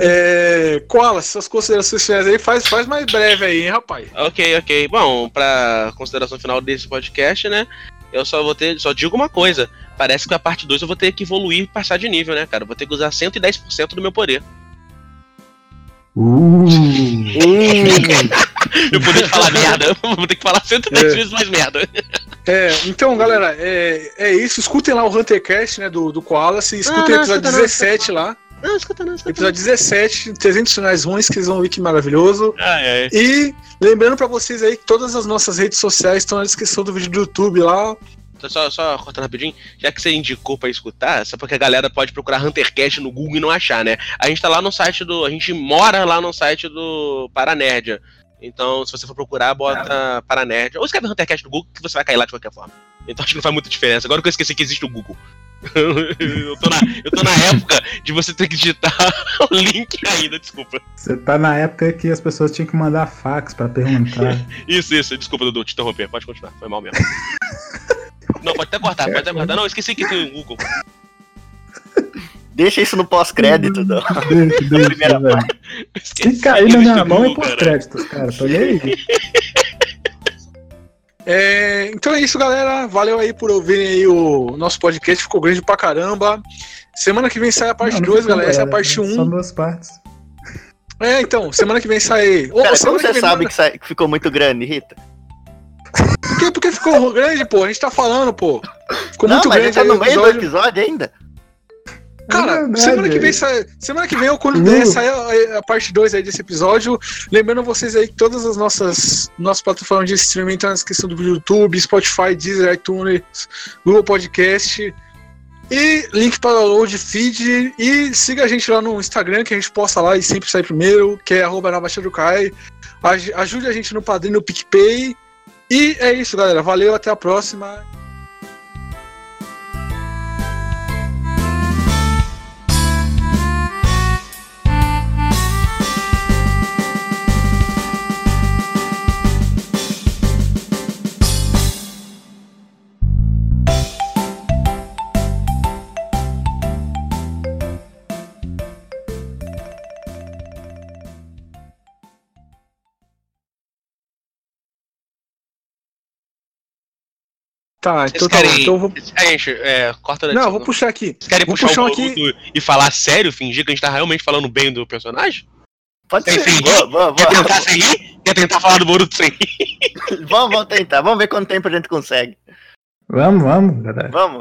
É, Koala, suas considerações finais aí, faz, faz mais breve aí, hein, rapaz. Ok, ok. Bom, pra consideração final desse podcast, né? Eu só vou ter. Só digo uma coisa. Parece que a parte 2 eu vou ter que evoluir e passar de nível, né, cara? Eu vou ter que usar 110% do meu poder. Uh, Meu poder de falar (laughs) merda. Eu vou ter que falar 110 É. vezes mais merda. É, então, galera, é, é isso. Escutem lá o Huntercast, né, do, do Koala. Se escutem Ah, o não, episódio escuta não, 17 lá. Não, escuta não, escuta não. Episódio 17, 300 finais ruins, que vocês vão ver que maravilhoso. Ai, ai. E lembrando pra vocês aí que todas as nossas redes sociais estão na descrição do vídeo do YouTube lá. Só, só cortando rapidinho, já que você indicou pra escutar, só porque a galera pode procurar Huntercast no Google e não achar, né? A gente tá lá no site do. A gente mora lá no site do Paranerdia. Então, se você for procurar, bota para nerd. Ou escreve Huntercast no Google, que você vai cair lá de qualquer forma. Então acho que não faz muita diferença. Agora que eu esqueci que existe o Google. (laughs) eu, tô na, eu tô na época de você ter que digitar (laughs) o link ainda, desculpa. Você tá na época que as pessoas tinham que mandar fax pra perguntar. (laughs) Isso, isso, desculpa, Dudu, te interromper. Pode continuar, foi mal mesmo. Não, pode até cortar, pode até cortar. Não, esqueci que tem o Google. Deixa isso no pós-crédito, não. Deixa, deixa, Primeira velho. Se cair na minha mão é Google, por cara. Tô nem aí. (laughs) É, então é isso, galera. Valeu aí por ouvirem aí o nosso podcast. Ficou grande pra caramba. Semana que vem sai a parte Não, não 2, ficou galera. Essa é a parte 1. São duas partes. É, então, semana que vem sai. Cara, como você que vem sabe manda- que, sa- que ficou muito grande, Rita? Quê? Porque ficou (laughs) grande, pô. A gente tá falando, pô. Ficou não, muito mas grande tá no meio do episódio. episódio ainda. Cara, É semana que vem. Semana que vem, ou quando Uh. der, sai a, a parte 2 aí desse episódio. Lembrando vocês aí que todas as nossas, nossas plataformas de streaming estão na descrição do YouTube, Spotify, Deezer, iTunes, Google Podcast. E link para download, feed. E siga a gente lá no Instagram, que a gente posta lá e sempre sai primeiro, que é arroba na Baixa do Ajude a gente no padrinho no PicPay. E é isso, galera. Valeu, até a próxima. Tá, então tá querem. Então eu vou. Gente, é, corta Não, eu vou puxar aqui. Vocês querem vou puxar, puxar o um aqui- e falar sério, fingir que a gente tá realmente falando bem do personagem? Pode Tem ser. sim. Vamos, vamos, Quer tentar sem ir? Quer tentar falar do Boruto sem ir? (laughs) vamos, vamos tentar. Vamos ver quanto tempo a gente consegue. Vamos, vamos, galera. Vamos.